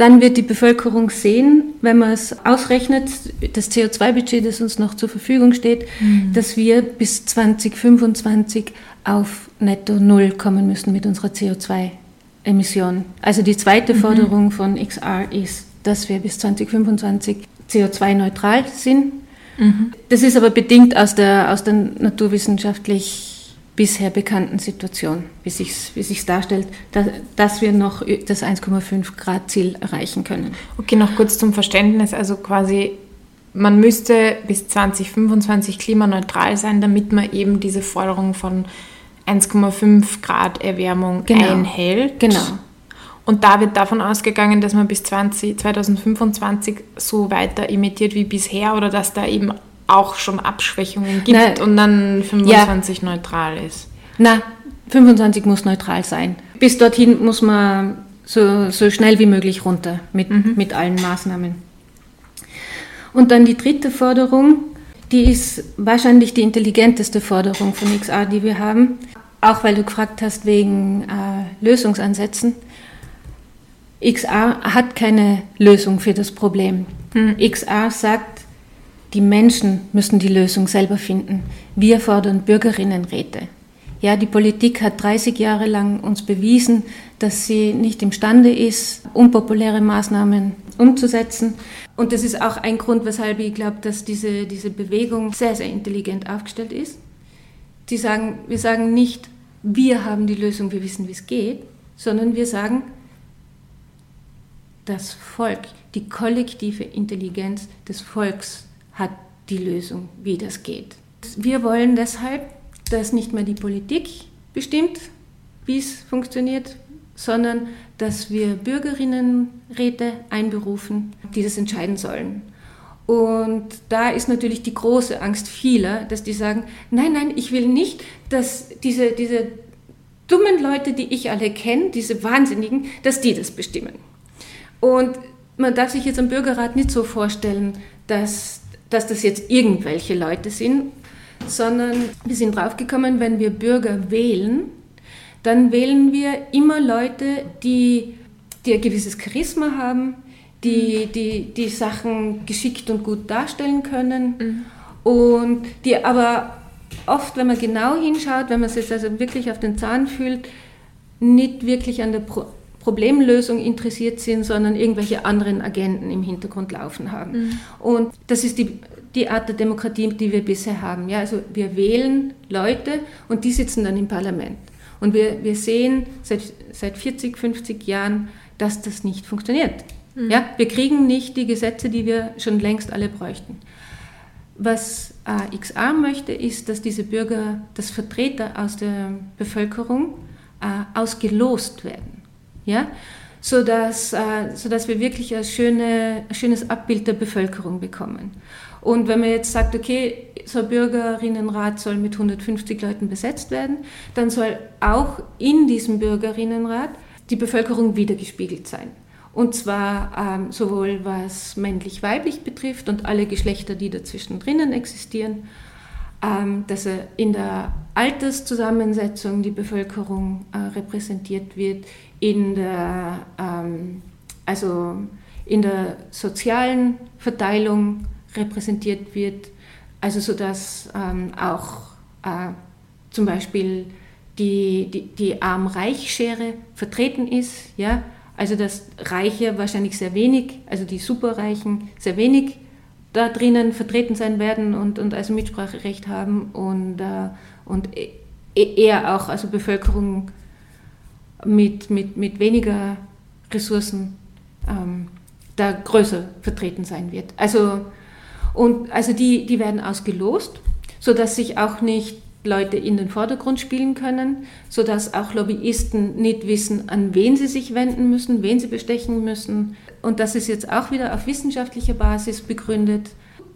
Dann wird die Bevölkerung sehen, wenn man es ausrechnet, das CO2-Budget, das uns noch zur Verfügung steht, mhm. dass wir bis 2025 auf netto Null kommen müssen mit unserer CO2-Emission. Also die zweite mhm. Forderung von XR ist, dass wir bis 2025 CO2-neutral sind. Mhm. Das ist aber bedingt aus der, aus der naturwissenschaftlich bisher bekannten Situation, wie sich wie sich's darstellt, dass, dass wir noch das 1,5 Grad Ziel erreichen können. Okay, noch kurz zum Verständnis, also quasi man müsste bis 2025 klimaneutral sein, damit man eben diese Forderung von 1,5 Grad Erwärmung genau. einhält. Genau. Und da wird davon ausgegangen, dass man bis 20, 2025 so weiter emittiert wie bisher oder dass da eben auch schon Abschwächungen gibt Na, und dann 25 ja. neutral ist. Na, 25 muss neutral sein. Bis dorthin muss man so, so schnell wie möglich runter mit, mhm. mit allen Maßnahmen. Und dann die dritte Forderung, die ist wahrscheinlich die intelligenteste Forderung von XR, die wir haben. Auch weil du gefragt hast wegen äh, Lösungsansätzen. XR hat keine Lösung für das Problem. Mhm. XR sagt, die Menschen müssen die Lösung selber finden. Wir fordern Bürgerinnenräte. Ja, die Politik hat 30 Jahre lang uns bewiesen, dass sie nicht imstande ist, unpopuläre Maßnahmen umzusetzen. Und das ist auch ein Grund, weshalb ich glaube, dass diese, diese Bewegung sehr, sehr intelligent aufgestellt ist. Die sagen, wir sagen nicht, wir haben die Lösung, wir wissen, wie es geht, sondern wir sagen, das Volk, die kollektive Intelligenz des Volks hat die Lösung, wie das geht. Wir wollen deshalb, dass nicht mehr die Politik bestimmt, wie es funktioniert, sondern dass wir Bürgerinnenräte einberufen, die das entscheiden sollen. Und da ist natürlich die große Angst vieler, dass die sagen, nein, nein, ich will nicht, dass diese, diese dummen Leute, die ich alle kenne, diese Wahnsinnigen, dass die das bestimmen. Und man darf sich jetzt am Bürgerrat nicht so vorstellen, dass, dass das jetzt irgendwelche Leute sind, sondern wir sind draufgekommen, wenn wir Bürger wählen, dann wählen wir immer Leute, die, die ein gewisses Charisma haben, die, die die Sachen geschickt und gut darstellen können mhm. und die aber oft, wenn man genau hinschaut, wenn man es jetzt also wirklich auf den Zahn fühlt, nicht wirklich an der Pro Problemlösung interessiert sind, sondern irgendwelche anderen Agenten im Hintergrund laufen haben. Mhm. Und das ist die, die Art der Demokratie, die wir bisher haben. Ja, also wir wählen Leute und die sitzen dann im Parlament. Und wir, wir sehen seit, seit 40, 50 Jahren, dass das nicht funktioniert. Mhm. Ja, wir kriegen nicht die Gesetze, die wir schon längst alle bräuchten. Was äh, XA möchte, ist, dass diese Bürger, dass Vertreter aus der Bevölkerung äh, ausgelost werden. Ja? Sodass, äh, sodass wir wirklich ein, schöne, schönes Abbild der Bevölkerung bekommen. Und wenn man jetzt sagt, okay, so ein Bürgerinnenrat soll mit 150 Leuten besetzt werden, dann soll auch in diesem Bürgerinnenrat die Bevölkerung wiedergespiegelt sein. Und zwar ähm, sowohl was männlich-weiblich betrifft und alle Geschlechter, die dazwischen drinnen existieren, dass er in der Alterszusammensetzung die Bevölkerung äh, repräsentiert wird, in der, ähm, also in der sozialen Verteilung repräsentiert wird, also so dass ähm, auch äh, zum Beispiel die, die, die Arm-Reich-Schere vertreten ist, ja, also dass Reiche wahrscheinlich sehr wenig, also die Superreichen sehr wenig da drinnen vertreten sein werden und, und also Mitspracherecht haben und, äh, und e, eher auch also Bevölkerung mit, mit, mit weniger Ressourcen ähm, da größer vertreten sein wird. Also und also die, die werden ausgelost, sodass sich auch nicht Leute in den Vordergrund spielen können, sodass auch Lobbyisten nicht wissen, an wen sie sich wenden müssen, wen sie bestechen müssen. Und das ist jetzt auch wieder auf wissenschaftlicher Basis begründet.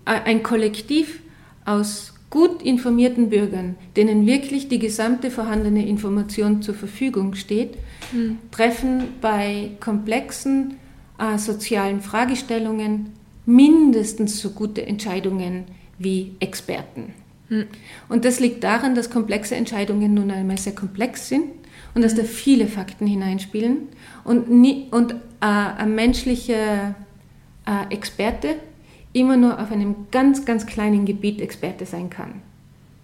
Ein Kollektiv aus gut informierten Bürgern, denen wirklich die gesamte vorhandene Information zur Verfügung steht, mhm. treffen bei komplexen äh, sozialen Fragestellungen mindestens so gute Entscheidungen wie Experten. Hm. Und das liegt daran, dass komplexe Entscheidungen nun einmal sehr komplex sind und dass hm. da viele Fakten hineinspielen und, nie, und äh, ein menschlicher äh, Experte immer nur auf einem ganz, ganz kleinen Gebiet Experte sein kann.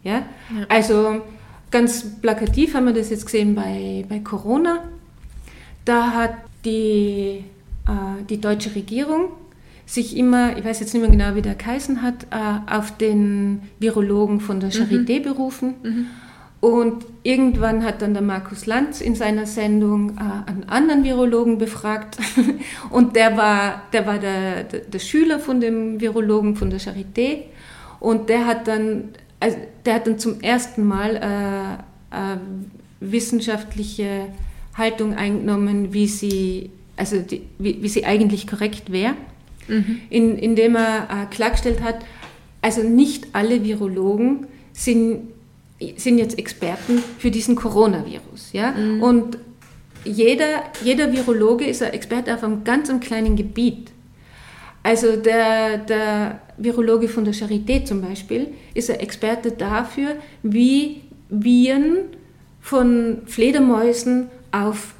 Ja? ja? Also ganz plakativ haben wir das jetzt gesehen bei, bei Corona. Da hat die, äh, die deutsche Regierung sich immer, ich weiß jetzt nicht mehr genau, wie der geheißen hat, äh, auf den Virologen von der Charité mhm. berufen. Mhm. Und irgendwann hat dann der Markus Lanz in seiner Sendung äh, einen anderen Virologen befragt. [laughs] Und der war, der, war der, der, der, Schüler von dem Virologen von der Charité. Und der hat dann, also der hat dann zum ersten Mal äh, äh, wissenschaftliche Haltung eingenommen, wie sie, also die, wie, wie sie eigentlich korrekt wäre mhm. in, indem er äh, klargestellt hat, also nicht alle Virologen sind, sind jetzt Experten für diesen Coronavirus. Ja? Mhm. Und jeder, jeder Virologe ist ein Experte auf einem ganz kleinen Gebiet. Also der, der Virologe von der Charité zum Beispiel ist ein Experte dafür, wie Viren von Fledermäusen auf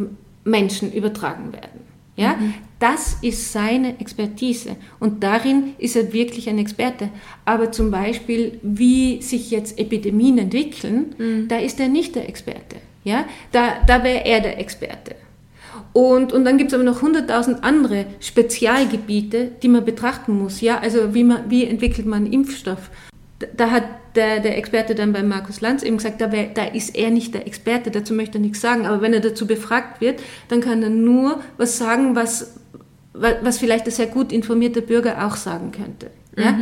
Menschen übertragen werden. Ja? Mhm. Das ist seine Expertise und darin ist er wirklich ein Experte. Aber zum Beispiel, wie sich jetzt Epidemien entwickeln, mhm. da ist er nicht der Experte. Ja? Da, da wäre er der Experte. Und, und dann gibt es aber noch hunderttausend andere Spezialgebiete, die man betrachten muss. Ja? Also wie, man, wie entwickelt man Impfstoff? Da hat der, der Experte dann bei Markus Lanz eben gesagt, da, wär, da ist er nicht der Experte, dazu möchte er nichts sagen. Aber wenn er dazu befragt wird, dann kann er nur was sagen, was, was vielleicht ein sehr gut informierter Bürger auch sagen könnte. Ja? Mhm.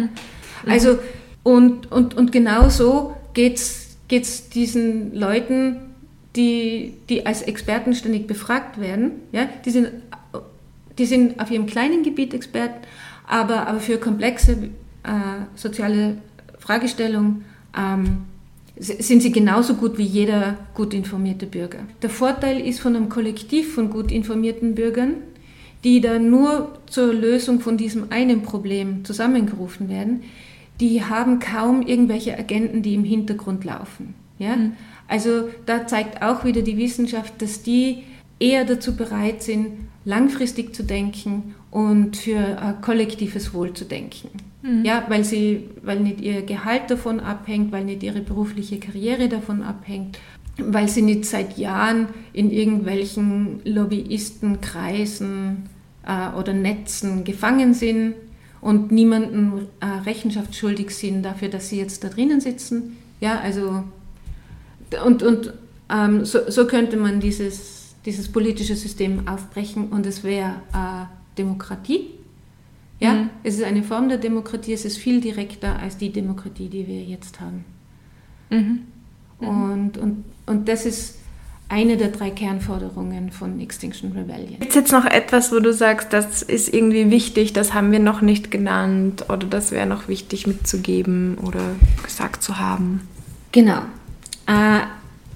Mhm. Also, und, und, und genau so geht es diesen Leuten, die, die als Experten ständig befragt werden, ja, die sind, die sind auf ihrem kleinen Gebiet Experten, aber, aber für komplexe äh, soziale Fragestellungen ähm, sind sie genauso gut wie jeder gut informierte Bürger. Der Vorteil ist von einem Kollektiv von gut informierten Bürgern, die dann nur zur Lösung von diesem einen Problem zusammengerufen werden, die haben kaum irgendwelche Agenten, die im Hintergrund laufen. Ja? Mhm. Also da zeigt auch wieder die Wissenschaft, dass die eher dazu bereit sind, langfristig zu denken und für äh, kollektives Wohl zu denken. Mhm. Ja, weil, sie, weil nicht ihr Gehalt davon abhängt, weil nicht ihre berufliche Karriere davon abhängt, weil sie nicht seit Jahren in irgendwelchen Lobbyistenkreisen äh, oder Netzen gefangen sind und niemanden äh, Rechenschaft schuldig sind dafür, dass sie jetzt da drinnen sitzen. Ja, also und, und ähm, so, so, könnte man dieses, dieses politische System aufbrechen und es wäre äh, Demokratie. Ja, mhm. es ist eine Form der Demokratie, es ist viel direkter als die Demokratie, die wir jetzt haben. Mhm. Und, und, und das ist eine der drei Kernforderungen von Extinction Rebellion. Gibt es jetzt noch etwas, wo du sagst, das ist irgendwie wichtig, das haben wir noch nicht genannt oder das wäre noch wichtig mitzugeben oder gesagt zu haben? Genau. Äh,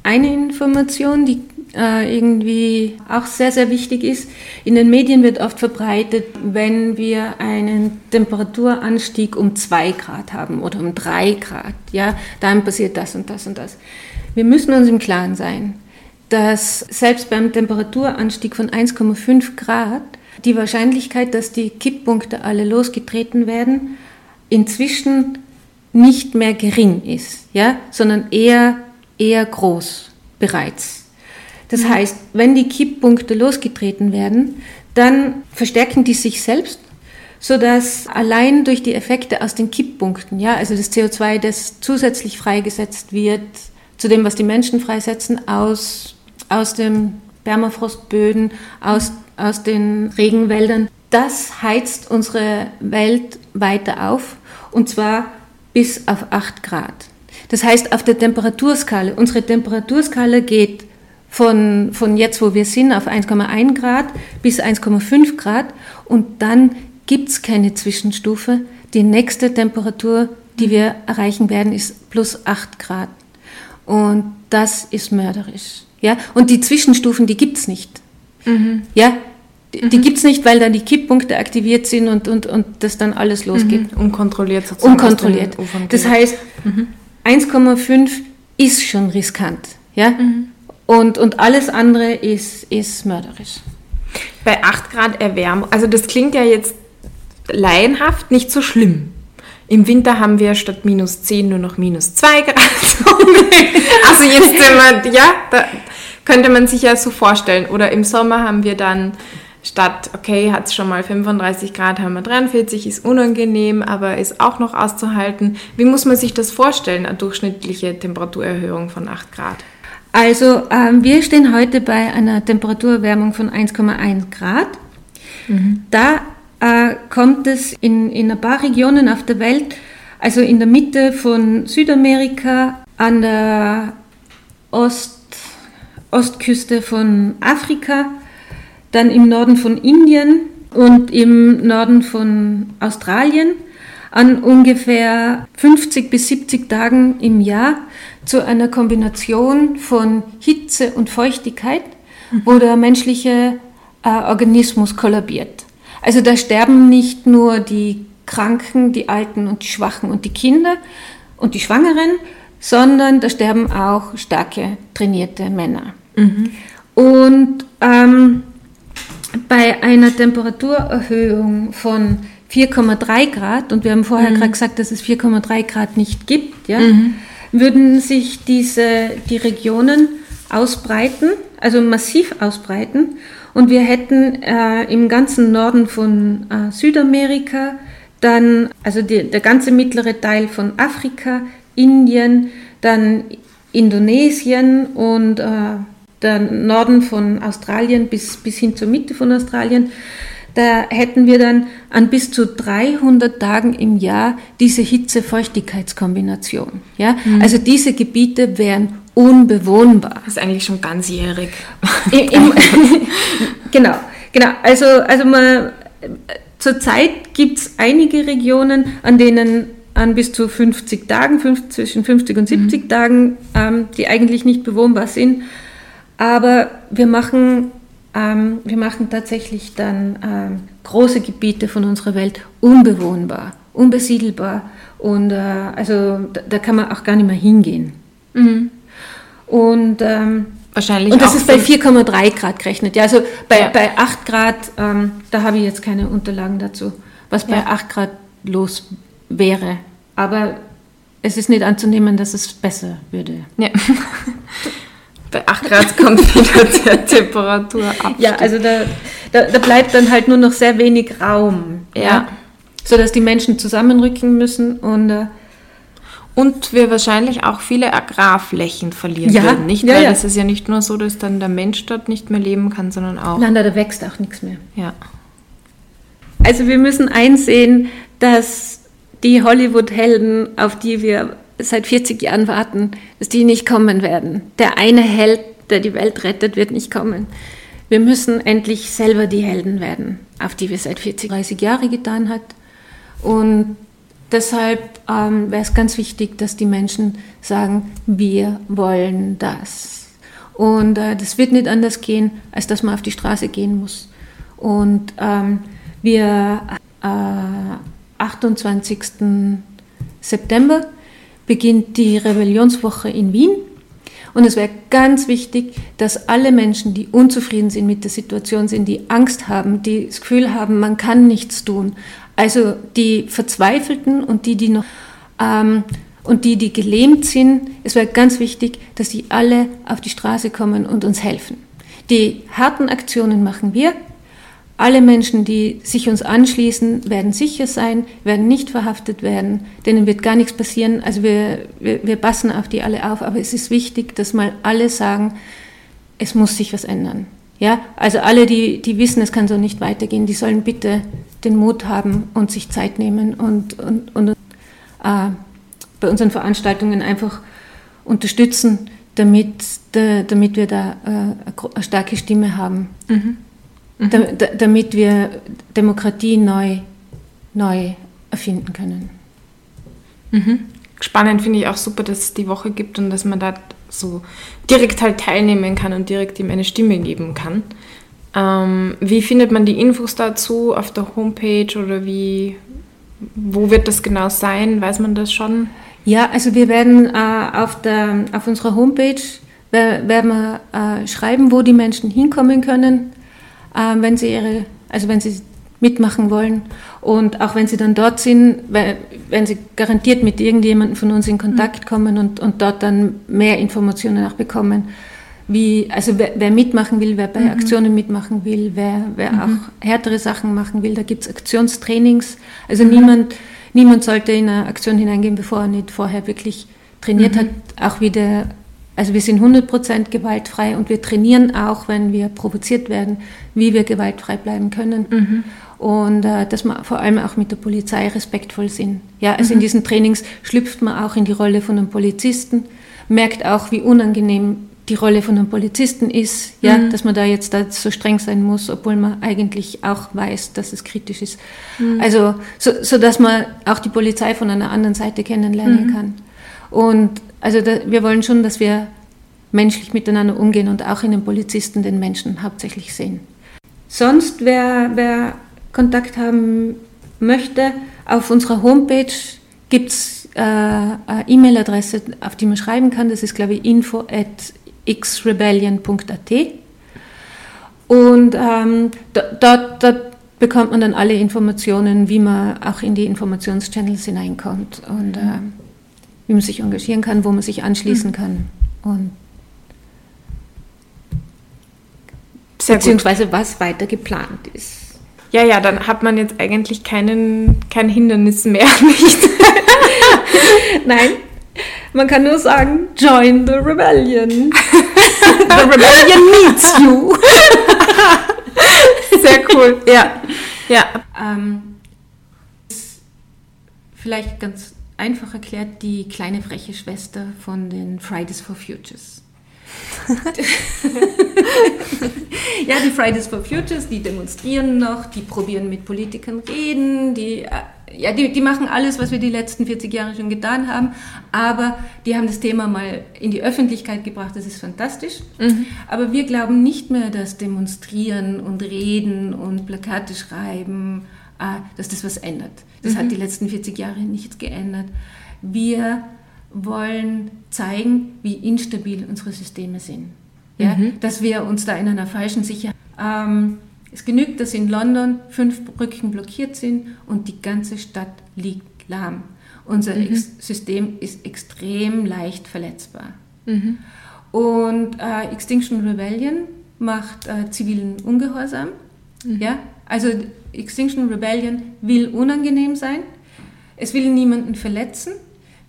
eine Information, die äh, irgendwie auch sehr, sehr wichtig ist. In den Medien wird oft verbreitet, wenn wir einen Temperaturanstieg um zwei Grad haben oder um drei Grad, ja, dann passiert das und das und das. Wir müssen uns im Klaren sein, dass selbst beim Temperaturanstieg von 1,5 Grad die Wahrscheinlichkeit, dass die Kipppunkte alle losgetreten werden, inzwischen nicht mehr gering ist, ja, sondern eher, eher groß bereits. Das mhm. heißt, wenn die Kipppunkte losgetreten werden, dann verstärken die sich selbst, sodass allein durch die Effekte aus den Kipppunkten, ja, also das CO2, das zusätzlich freigesetzt wird, zu dem, was die Menschen freisetzen, aus, aus den Permafrostböden, aus, aus den Regenwäldern, das heizt unsere Welt weiter auf und zwar bis auf 8 Grad. Das heißt, auf der Temperaturskala, unsere Temperaturskala geht von, von jetzt, wo wir sind, auf 1,1 Grad bis 1,5 Grad und dann gibt es keine Zwischenstufe. Die nächste Temperatur, die wir erreichen werden, ist plus 8 Grad. Und das ist mörderisch. Ja? Und die Zwischenstufen, die gibt es nicht. Mhm. Ja? Die, die mhm. gibt es nicht, weil dann die Kipppunkte aktiviert sind und, und, und das dann alles losgeht. Mhm. Unkontrolliert sozusagen. Unkontrolliert. Das heißt, 1,5 mhm. ist schon riskant. Ja? Mhm. Und, und alles andere ist, ist mörderisch. Bei 8 Grad Erwärmung, also das klingt ja jetzt laienhaft nicht so schlimm. Im Winter haben wir statt minus 10 nur noch minus 2 Grad. [laughs] also jetzt, man, ja, könnte man sich ja so vorstellen. Oder im Sommer haben wir dann statt, okay, hat es schon mal 35 Grad, haben wir 43, ist unangenehm, aber ist auch noch auszuhalten. Wie muss man sich das vorstellen, eine durchschnittliche Temperaturerhöhung von 8 Grad? Also ähm, wir stehen heute bei einer Temperaturerwärmung von 1,1 Grad. Mhm. Da äh, kommt es in, in ein paar Regionen auf der Welt, also in der Mitte von Südamerika, an der Ost, Ostküste von Afrika, dann im Norden von Indien und im Norden von Australien an ungefähr 50 bis 70 Tagen im Jahr zu einer Kombination von Hitze und Feuchtigkeit, wo der menschliche äh, Organismus kollabiert. Also da sterben nicht nur die Kranken, die Alten und die Schwachen und die Kinder und die Schwangeren, sondern da sterben auch starke trainierte Männer. Mhm. Und ähm, bei einer Temperaturerhöhung von 4,3 Grad, und wir haben vorher mhm. gerade gesagt, dass es 4,3 Grad nicht gibt, ja, mhm würden sich diese, die Regionen ausbreiten, also massiv ausbreiten. Und wir hätten äh, im ganzen Norden von äh, Südamerika dann, also die, der ganze mittlere Teil von Afrika, Indien, dann Indonesien und äh, der Norden von Australien bis, bis hin zur Mitte von Australien. Da hätten wir dann an bis zu 300 Tagen im Jahr diese Hitze-Feuchtigkeitskombination. Ja? Mhm. Also diese Gebiete wären unbewohnbar. Das ist eigentlich schon ganzjährig. [laughs] genau, genau. Also, also man, zurzeit gibt es einige Regionen, an denen an bis zu 50 Tagen, fünf, zwischen 50 und 70 mhm. Tagen, ähm, die eigentlich nicht bewohnbar sind. Aber wir machen, ähm, wir machen tatsächlich dann ähm, große Gebiete von unserer Welt unbewohnbar, unbesiedelbar. Und äh, also da, da, kann man auch gar nicht mehr hingehen. Mhm. Und ähm, Wahrscheinlich und das ist bei 4,3 Grad gerechnet. Ja, also bei, ja. bei 8 Grad, ähm, da habe ich jetzt keine Unterlagen dazu, was bei ja. 8 Grad los wäre. Aber es ist nicht anzunehmen, dass es besser würde. Ja. [laughs] Bei 8 Grad [laughs] kommt wieder der Temperatur ab. Ja, also da, da, da, bleibt dann halt nur noch sehr wenig Raum. Ja. ja. Sodass die Menschen zusammenrücken müssen und. Äh, und wir wahrscheinlich auch viele Agrarflächen verlieren ja, werden, nicht? Ja, Weil ja. es ist ja nicht nur so, dass dann der Mensch dort nicht mehr leben kann, sondern auch. Nein, da wächst auch nichts mehr. Ja. Also wir müssen einsehen, dass die Hollywood-Helden, auf die wir seit 40 Jahren warten, dass die nicht kommen werden. Der eine Held, der die Welt rettet, wird nicht kommen. Wir müssen endlich selber die Helden werden, auf die wir seit 40, 30 Jahren getan hat. Und deshalb ähm, wäre es ganz wichtig, dass die Menschen sagen, wir wollen das. Und äh, das wird nicht anders gehen, als dass man auf die Straße gehen muss. Und ähm, wir äh, 28. September beginnt die Rebellionswoche in Wien. Und es wäre ganz wichtig, dass alle Menschen, die unzufrieden sind mit der Situation sind, die Angst haben, die das Gefühl haben, man kann nichts tun, also die Verzweifelten und die, die noch ähm, und die, die gelähmt sind, es wäre ganz wichtig, dass die alle auf die Straße kommen und uns helfen. Die harten Aktionen machen wir, alle Menschen, die sich uns anschließen, werden sicher sein, werden nicht verhaftet werden, denen wird gar nichts passieren. Also wir, wir, wir passen auf die alle auf, aber es ist wichtig, dass mal alle sagen, es muss sich was ändern. Ja, also alle, die, die wissen, es kann so nicht weitergehen, die sollen bitte den Mut haben und sich Zeit nehmen und, und, und äh, bei unseren Veranstaltungen einfach unterstützen, damit, da, damit wir da äh, eine starke Stimme haben. Mhm mhm. da, damit wir Demokratie neu, neu erfinden können. Mhm. Spannend finde ich auch super, dass es die Woche gibt und dass man da so direkt halt teilnehmen kann und direkt ihm eine Stimme geben kann. Ähm, wie findet man die Infos dazu auf der Homepage oder wie, wo wird das genau sein? Weiß man das schon? Ja, also wir werden äh, auf, der, auf unserer Homepage werden wir äh, schreiben, wo die Menschen hinkommen können wenn sie ihre, also wenn sie mitmachen wollen. Und auch wenn sie dann dort sind, wenn sie garantiert mit irgendjemandem von uns in Kontakt mhm. kommen und, und dort dann mehr Informationen auch bekommen. Wie, also wer, wer mitmachen will, wer bei mhm. Aktionen mitmachen will, wer, wer mhm. auch härtere Sachen machen will, da gibt es Aktionstrainings. Also mhm. niemand, niemand sollte in eine Aktion hineingehen, bevor er nicht vorher wirklich trainiert mhm. hat, auch wie der also wir sind 100% gewaltfrei und wir trainieren auch, wenn wir provoziert werden, wie wir gewaltfrei bleiben können. Mhm. Und äh, dass wir vor allem auch mit der Polizei respektvoll sind. Ja, also mhm. in diesen Trainings schlüpft man auch in die Rolle von einem Polizisten, merkt auch, wie unangenehm die Rolle von einem Polizisten ist, ja, mhm. dass man da jetzt da so streng sein muss, obwohl man eigentlich auch weiß, dass es kritisch ist. Mhm. Also so, so dass man auch die Polizei von einer anderen Seite kennenlernen mhm. kann. Und also da, wir wollen schon, dass wir menschlich miteinander umgehen und auch in den Polizisten den Menschen hauptsächlich sehen. Sonst, wer, wer Kontakt haben möchte, auf unserer Homepage gibt es äh, eine E-Mail-Adresse, auf die man schreiben kann. Das ist, glaube ich, info at xrebellion.at. Und ähm, dort, dort bekommt man dann alle Informationen, wie man auch in die Informationschannels hineinkommt. Und äh, wie man sich engagieren kann, wo man sich anschließen mhm. kann. Und Sehr beziehungsweise gut. was weiter geplant ist. Ja, ja, dann hat man jetzt eigentlich keinen, kein Hindernis mehr, [laughs] nicht? [laughs] Nein, man kann nur sagen, join the rebellion. [laughs] the rebellion needs you. Sehr cool, ja. Ja. Ähm, vielleicht ganz einfach erklärt die kleine freche Schwester von den Fridays for Futures. [laughs] ja, die Fridays for Futures, die demonstrieren noch, die probieren mit Politikern reden, die, äh, ja, die, die machen alles, was wir die letzten 40 Jahre schon getan haben, aber die haben das Thema mal in die Öffentlichkeit gebracht, das ist fantastisch. Mhm. Aber wir glauben nicht mehr, dass Demonstrieren und Reden und Plakate schreiben, dass das was ändert. Das mhm. hat die letzten 40 Jahre nichts geändert. Wir wollen zeigen, wie instabil unsere Systeme sind. Ja? Mhm. Dass wir uns da in einer falschen Sicherheit. Ähm, es genügt, dass in London fünf Brücken blockiert sind und die ganze Stadt liegt lahm. Unser mhm. System ist extrem leicht verletzbar. Mhm. Und äh, Extinction Rebellion macht äh, zivilen Ungehorsam. Mhm. Ja? Also Extinction Rebellion will unangenehm sein. Es will niemanden verletzen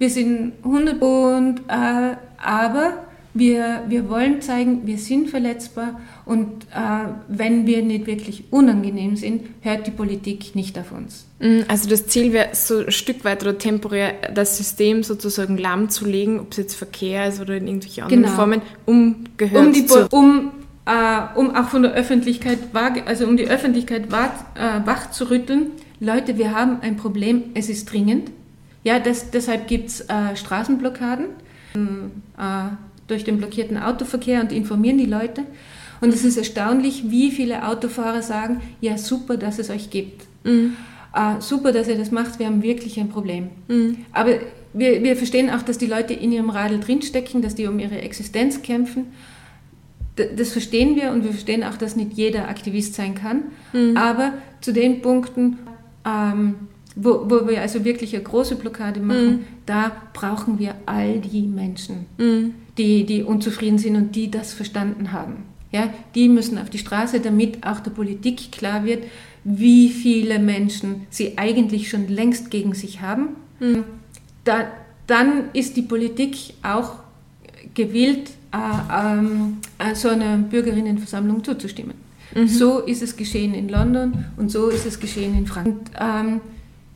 wir sind 100 und äh, aber wir, wir wollen zeigen, wir sind verletzbar und äh, wenn wir nicht wirklich unangenehm sind, hört die Politik nicht auf uns. Mm, also das Ziel wäre so ein Stück weit oder temporär das System sozusagen lahmzulegen, ob es jetzt Verkehr ist oder in irgendwelche anderen genau. Formen, um gehört um die, zu... Um, äh, um auch von der Öffentlichkeit, also um die Öffentlichkeit wach, äh, wach zu rütteln. Leute, wir haben ein Problem, es ist dringend ja, das, deshalb gibt es äh, Straßenblockaden äh, durch den blockierten Autoverkehr und informieren die Leute. Und es ist erstaunlich, wie viele Autofahrer sagen, ja super, dass es euch gibt. Mhm. Äh, super, dass ihr das macht, wir haben wirklich ein Problem. Mhm. Aber wir, wir verstehen auch, dass die Leute in ihrem Radl drinstecken, dass die um ihre Existenz kämpfen. Das verstehen wir und wir verstehen auch, dass nicht jeder Aktivist sein kann. Mhm. Aber zu den Punkten, ähm, wo, wo wir also wirklich eine große Blockade machen, mm. da brauchen wir all die Menschen, mm. die, die unzufrieden sind und die das verstanden haben. Ja, die müssen auf die Straße, damit auch der Politik klar wird, wie viele Menschen sie eigentlich schon längst gegen sich haben. Mm. Da, dann ist die Politik auch gewillt, äh, ähm, äh, so einer Bürgerinnenversammlung zuzustimmen. Mhm. So ist es geschehen in London und so ist es geschehen in Frankreich. Und, ähm,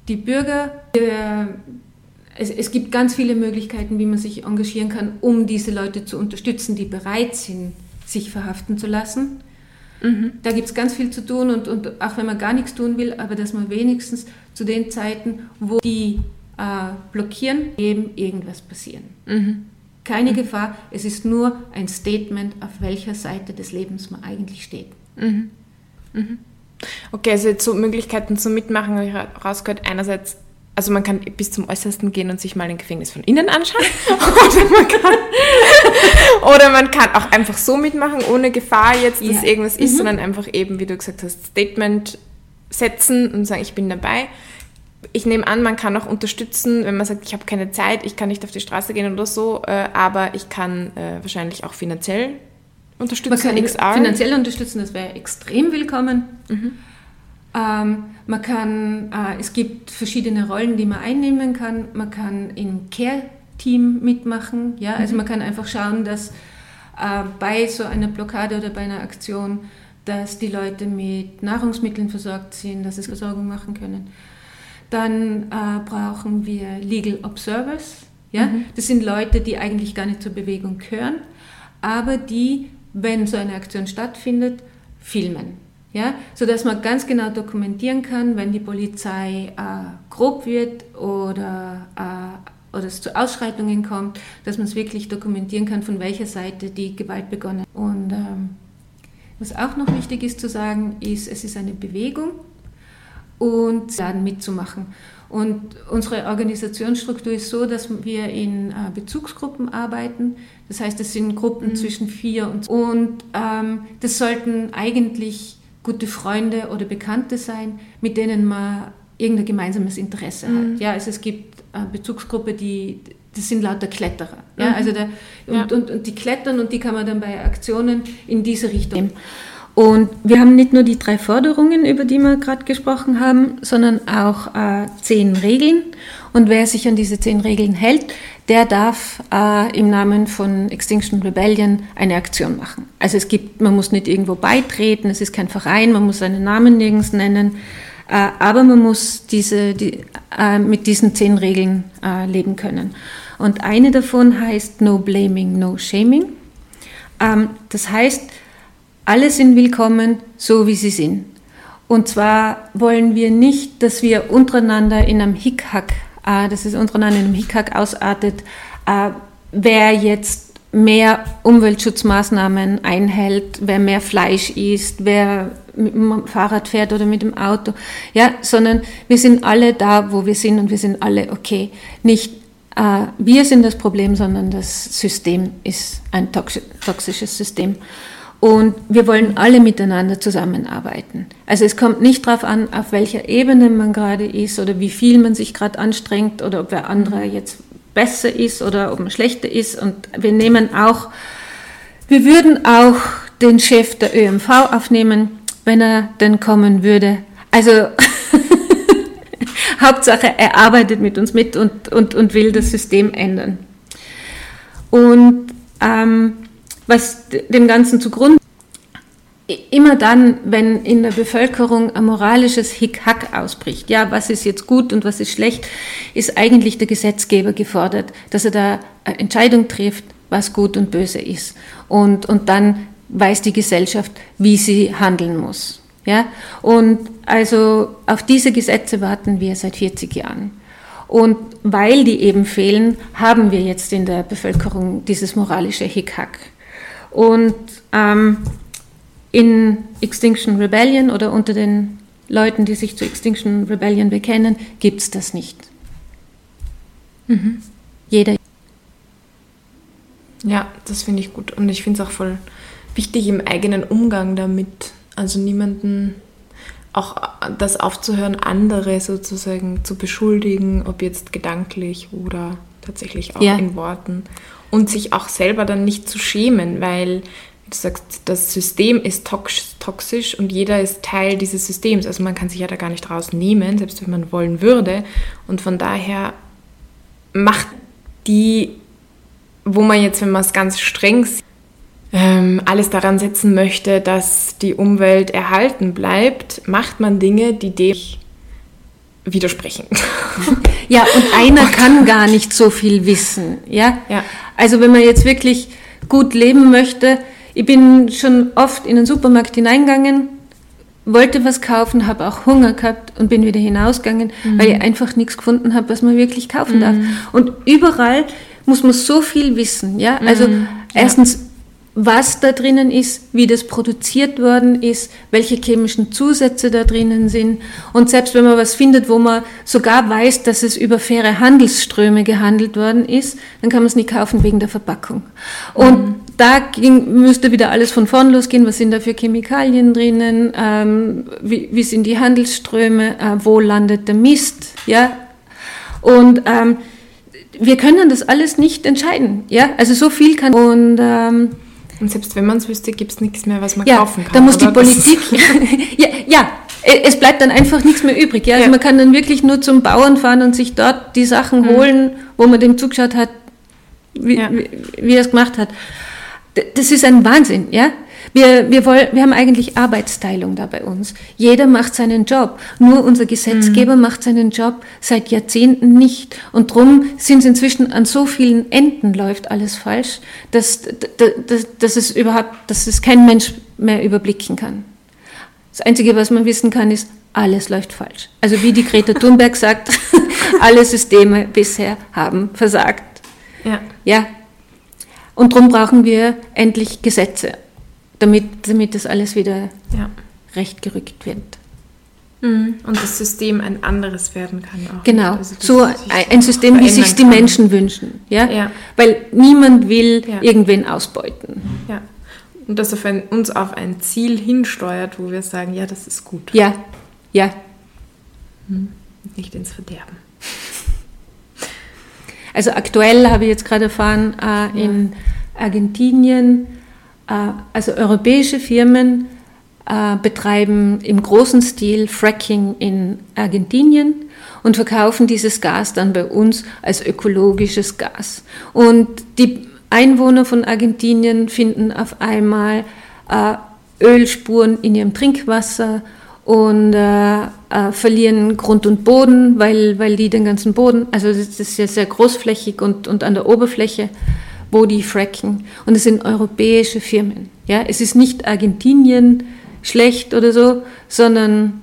die Bürger, der, es, es, gibt ganz viele Möglichkeiten, wie man sich engagieren kann, um diese Leute zu unterstützen, die bereit sind, sich verhaften zu lassen. Mhm. Da gibt es ganz viel zu tun und, und auch wenn man gar nichts tun will, aber dass man wenigstens zu den Zeiten, wo die äh, blockieren, eben irgendwas passieren. Mhm. Keine mhm. Gefahr, es ist nur ein Statement, auf welcher Seite des Lebens man eigentlich steht. Mhm. mhm. Okay, also jetzt so Möglichkeiten zum Mitmachen habe ich rausgehört. Einerseits, also man kann bis zum Äußersten gehen und sich mal ein Gefängnis von innen anschauen. [laughs] oder, man kann, oder man kann auch einfach so mitmachen, ohne Gefahr jetzt, dass ja. irgendwas ist, mhm. sondern einfach eben, wie du gesagt hast, Statement setzen und sagen, ich bin dabei. Ich nehme an, man kann auch unterstützen, wenn man sagt, ich habe keine Zeit, ich kann nicht auf die Straße gehen oder so, äh, aber ich kann äh, wahrscheinlich auch finanziell unterstützen? Man kann XR? finanziell unterstützen, das wäre extrem willkommen. Mhm. Ähm, man kann, äh, es gibt verschiedene Rollen, die man einnehmen kann. Man kann im Care-Team mitmachen. Ja? Also mhm. man kann einfach schauen, dass äh, bei so einer Blockade oder bei einer Aktion, dass die Leute mit Nahrungsmitteln versorgt sind, dass sie Versorgung machen können. Dann äh, brauchen wir Legal Observers. Ja? Mhm. Das sind Leute, die eigentlich gar nicht zur Bewegung gehören, aber die wenn so eine Aktion stattfindet, filmen. Ja, sodass man ganz genau dokumentieren kann, wenn die Polizei äh, grob wird oder, äh, oder es zu Ausschreitungen kommt, dass man es wirklich dokumentieren kann, von welcher Seite die Gewalt begonnen hat. Und ähm, was auch noch wichtig ist zu sagen, ist, es ist eine Bewegung und laden mitzumachen. Und unsere Organisationsstruktur ist so, dass wir in äh, Bezugsgruppen arbeiten. Das heißt, es sind Gruppen mhm. zwischen vier und und ähm, das sollten eigentlich gute Freunde oder Bekannte sein, mit denen man irgendein gemeinsames Interesse mhm. hat. Ja, also es gibt eine Bezugsgruppe, die das sind lauter Kletterer. Ja, mhm. also der, und, ja. und, und die klettern und die kann man dann bei Aktionen in diese Richtung. Und wir haben nicht nur die drei Forderungen, über die wir gerade gesprochen haben, sondern auch äh, zehn Regeln. Und wer sich an diese zehn Regeln hält, der darf äh, im Namen von Extinction Rebellion eine Aktion machen. Also es gibt, man muss nicht irgendwo beitreten, es ist kein Verein, man muss seinen Namen nirgends nennen. Äh, aber man muss diese, die, äh, mit diesen zehn Regeln äh, leben können. Und eine davon heißt No Blaming, No Shaming. Ähm, das heißt, alle sind willkommen, so wie sie sind. Und zwar wollen wir nicht, dass wir untereinander in einem Hickhack, äh, dass es untereinander in einem Hickhack ausartet, äh, wer jetzt mehr Umweltschutzmaßnahmen einhält, wer mehr Fleisch isst, wer mit dem Fahrrad fährt oder mit dem Auto, ja, sondern wir sind alle da, wo wir sind und wir sind alle okay. Nicht äh, wir sind das Problem, sondern das System ist ein toxisches System. Und wir wollen alle miteinander zusammenarbeiten. Also es kommt nicht darauf an, auf welcher Ebene man gerade ist oder wie viel man sich gerade anstrengt oder ob wer andere jetzt besser ist oder ob man schlechter ist. Und wir nehmen auch, wir würden auch den Chef der ÖMV aufnehmen, wenn er denn kommen würde. Also [laughs] Hauptsache, er arbeitet mit uns mit und, und, und will das System ändern. Und ähm, was dem Ganzen zugrunde immer dann, wenn in der Bevölkerung ein moralisches Hickhack ausbricht, ja, was ist jetzt gut und was ist schlecht, ist eigentlich der Gesetzgeber gefordert, dass er da eine Entscheidung trifft, was gut und böse ist. Und, und dann weiß die Gesellschaft, wie sie handeln muss. Ja? Und also auf diese Gesetze warten wir seit 40 Jahren. Und weil die eben fehlen, haben wir jetzt in der Bevölkerung dieses moralische Hickhack. Und ähm, in Extinction Rebellion oder unter den Leuten, die sich zu Extinction Rebellion bekennen, gibt es das nicht. Mhm. Jeder. Ja, das finde ich gut. Und ich finde es auch voll wichtig im eigenen Umgang damit. Also niemanden auch das aufzuhören, andere sozusagen zu beschuldigen, ob jetzt gedanklich oder tatsächlich auch ja. in Worten und sich auch selber dann nicht zu schämen, weil du sagst, das System ist toxisch und jeder ist Teil dieses Systems. Also man kann sich ja da gar nicht rausnehmen, selbst wenn man wollen würde. Und von daher macht die, wo man jetzt, wenn man es ganz streng sieht, ähm, alles daran setzen möchte, dass die Umwelt erhalten bleibt, macht man Dinge, die dem widersprechen. [laughs] Ja, und einer kann gar nicht so viel wissen. Ja? ja. Also wenn man jetzt wirklich gut leben möchte, ich bin schon oft in den Supermarkt hineingegangen, wollte was kaufen, habe auch Hunger gehabt und bin wieder hinausgegangen, mhm. weil ich einfach nichts gefunden habe, was man wirklich kaufen mhm. darf. Und überall muss man so viel wissen. Ja, also mhm. erstens was da drinnen ist, wie das produziert worden ist, welche chemischen Zusätze da drinnen sind. Und selbst wenn man was findet, wo man sogar weiß, dass es über faire Handelsströme gehandelt worden ist, dann kann man es nicht kaufen wegen der Verpackung. Und mhm. da ging, müsste wieder alles von vorn losgehen. Was sind da für Chemikalien drinnen? Ähm, wie, wie, sind die Handelsströme? Äh, wo landet der Mist? Ja. Und ähm, wir können das alles nicht entscheiden. Ja, also so viel kann und ähm, und selbst wenn man es wüsste, gibt es nichts mehr, was man ja, kaufen kann. Da muss die Politik, [laughs] ja, ja, es bleibt dann einfach nichts mehr übrig. Ja? Also ja. man kann dann wirklich nur zum Bauern fahren und sich dort die Sachen mhm. holen, wo man dem zugeschaut hat, wie, ja. wie, wie er es gemacht hat. Das ist ein Wahnsinn, ja. Wir, wir, wollen, wir haben eigentlich Arbeitsteilung da bei uns. Jeder macht seinen Job. Nur unser Gesetzgeber mhm. macht seinen Job seit Jahrzehnten nicht. Und darum sind es inzwischen an so vielen Enden läuft alles falsch, dass, dass, dass, es überhaupt, dass es kein Mensch mehr überblicken kann. Das Einzige, was man wissen kann, ist, alles läuft falsch. Also wie die Greta [laughs] Thunberg sagt, [laughs] alle Systeme bisher haben versagt. Ja. ja. Und darum brauchen wir endlich Gesetze damit, damit das alles wieder ja. recht gerückt wird. Mhm. Und das System ein anderes werden kann auch. Genau, also so ein System, wie sich die kann. Menschen wünschen. Ja? ja? Weil niemand will ja. irgendwen ausbeuten. Ja. Und das auf ein, uns auf ein Ziel hinsteuert, wo wir sagen, ja, das ist gut. Ja, ja. Mhm. Nicht ins Verderben. Also aktuell habe ich jetzt gerade erfahren, äh, in Argentinien also europäische Firmen äh, betreiben im großen Stil Fracking in Argentinien und verkaufen dieses Gas dann bei uns als ökologisches Gas. Und die Einwohner von Argentinien finden auf einmal äh, Ölspuren in ihrem Trinkwasser und äh, äh, verlieren Grund und Boden, weil, weil die den ganzen Boden, also das ist ja sehr großflächig und, und an der Oberfläche, die fracken. Und es sind europäische Firmen. Ja? Es ist nicht Argentinien schlecht oder so, sondern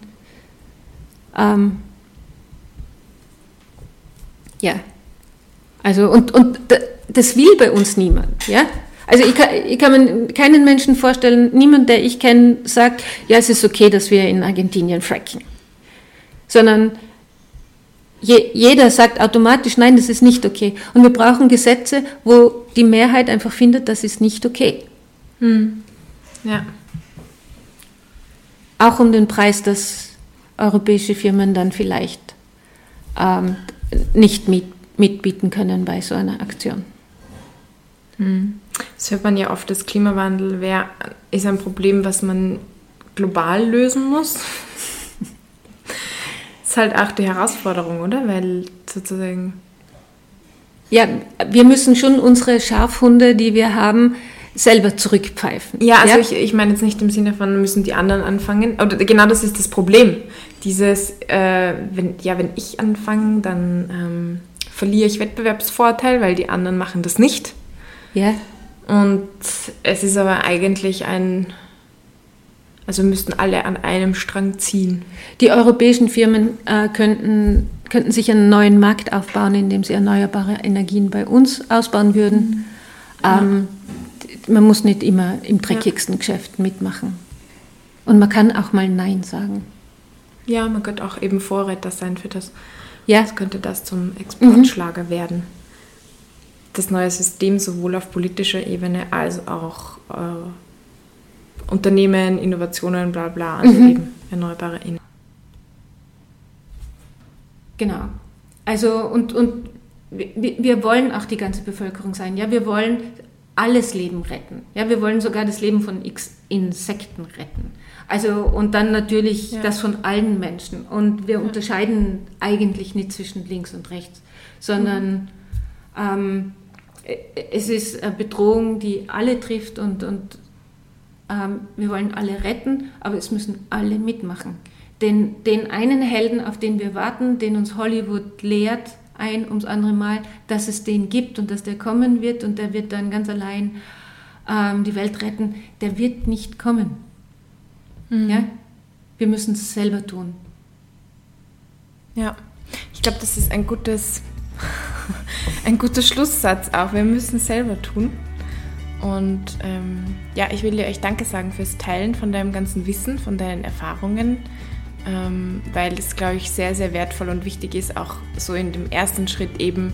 ähm, ja. Also, und, und das will bei uns niemand. Ja? Also ich kann, ich kann mir keinen Menschen vorstellen, niemand, der ich kenne, sagt, ja, es ist okay, dass wir in Argentinien fracken. Sondern je, jeder sagt automatisch, nein, das ist nicht okay. Und wir brauchen Gesetze, wo die Mehrheit einfach findet, das ist nicht okay. Hm. Ja. Auch um den Preis, dass europäische Firmen dann vielleicht ähm, nicht mit, mitbieten können bei so einer Aktion. Hm. Das hört man ja oft, das Klimawandel wär, ist ein Problem, was man global lösen muss. Ist halt auch die Herausforderung, oder? Weil sozusagen. Ja, wir müssen schon unsere Schafhunde, die wir haben, selber zurückpfeifen. Ja, also ja? Ich, ich meine jetzt nicht im Sinne von, müssen die anderen anfangen. Oder genau das ist das Problem. Dieses, äh, wenn, ja, wenn ich anfange, dann ähm, verliere ich Wettbewerbsvorteil, weil die anderen machen das nicht. Ja. Und es ist aber eigentlich ein, also müssten alle an einem Strang ziehen. Die europäischen Firmen äh, könnten, könnten sich einen neuen Markt aufbauen, indem sie erneuerbare Energien bei uns ausbauen würden. Mhm. Ähm, man muss nicht immer im dreckigsten ja. Geschäft mitmachen. Und man kann auch mal Nein sagen. Ja, man könnte auch eben Vorreiter sein für das. Ja. Das könnte das zum Exportschlager mhm. werden das neue System sowohl auf politischer Ebene als auch äh, Unternehmen, Innovationen, bla bla, also mhm. eben erneuerbare Energien. Genau. Also und, und wir, wollen auch die ganze Bevölkerung sein. Ja, wir wollen alles Leben retten. Ja, wir wollen sogar das Leben von X Insekten retten. Also und dann natürlich ja. das von allen Menschen. Und wir ja. unterscheiden eigentlich nicht zwischen links und rechts, sondern mhm. ähm, es ist eine Bedrohung, die alle trifft und, und wir wollen alle retten, aber es müssen alle mitmachen. Den, den einen Helden, auf den wir warten, den uns Hollywood lehrt, ein ums andere Mal, dass es den gibt und dass der kommen wird und der wird dann ganz allein ähm, die Welt retten, der wird nicht kommen. Mhm. Ja? Wir müssen es selber tun. Ja, ich glaube, das ist ein gutes [laughs] ein guter Schlusssatz auch. Wir müssen es selber tun. Und ähm, ja, ich will dir euch Danke sagen fürs Teilen von deinem ganzen Wissen, von deinen Erfahrungen, ähm, weil es, glaube ich, sehr, sehr wertvoll und wichtig ist, auch so in dem ersten Schritt eben,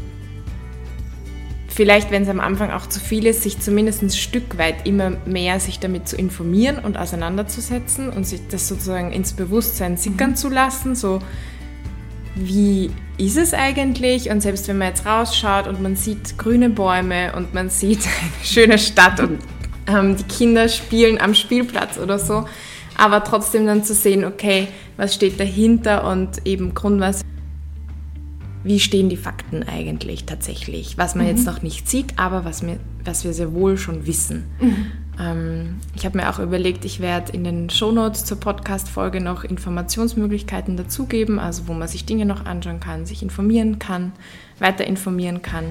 vielleicht, wenn es am Anfang auch zu viel ist, sich zumindest ein Stück weit immer mehr sich damit zu informieren und auseinanderzusetzen und sich das sozusagen ins Bewusstsein sickern mhm. zu lassen, so wie ist es eigentlich? Und selbst wenn man jetzt rausschaut und man sieht grüne Bäume und man sieht [laughs] eine schöne Stadt und ähm, die Kinder spielen am Spielplatz oder so, aber trotzdem dann zu sehen, okay, was steht dahinter und eben Grundwas, wie stehen die Fakten eigentlich tatsächlich, was man mhm. jetzt noch nicht sieht, aber was, mir, was wir sehr wohl schon wissen. Mhm. Ähm, ich habe mir auch überlegt, ich werde in den Shownotes zur Podcast-Folge noch Informationsmöglichkeiten dazugeben, also wo man sich Dinge noch anschauen kann, sich informieren kann, weiter informieren kann.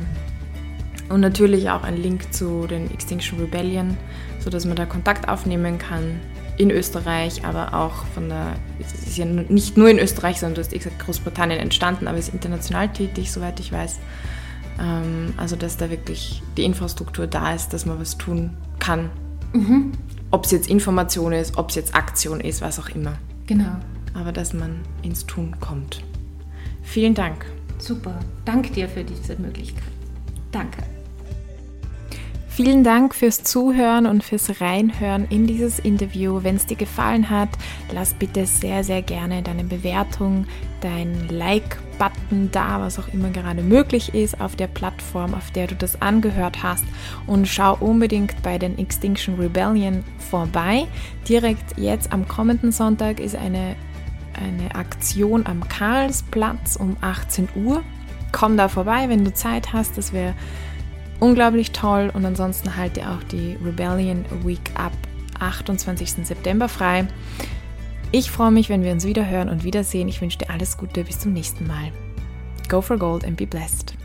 Und natürlich auch ein Link zu den Extinction Rebellion, sodass man da Kontakt aufnehmen kann in Österreich, aber auch von der, es ist ja nicht nur in Österreich, sondern du hast eh gesagt, Großbritannien entstanden, aber ist international tätig, soweit ich weiß. Ähm, also, dass da wirklich die Infrastruktur da ist, dass man was tun kann Mhm. Ob es jetzt Information ist, ob es jetzt Aktion ist, was auch immer. Genau. Aber dass man ins Tun kommt. Vielen Dank. Super. Danke dir für diese Möglichkeit. Danke. Vielen Dank fürs Zuhören und fürs Reinhören in dieses Interview. Wenn es dir gefallen hat, lass bitte sehr, sehr gerne deine Bewertung, dein Like-Button da, was auch immer gerade möglich ist auf der Plattform, auf der du das angehört hast. Und schau unbedingt bei den Extinction Rebellion vorbei. Direkt jetzt am kommenden Sonntag ist eine, eine Aktion am Karlsplatz um 18 Uhr. Komm da vorbei, wenn du Zeit hast. Das wäre unglaublich toll. Und ansonsten halte auch die Rebellion Week ab 28. September frei. Ich freue mich, wenn wir uns wieder hören und wiedersehen. Ich wünsche dir alles Gute. Bis zum nächsten Mal. Go for gold and be blessed.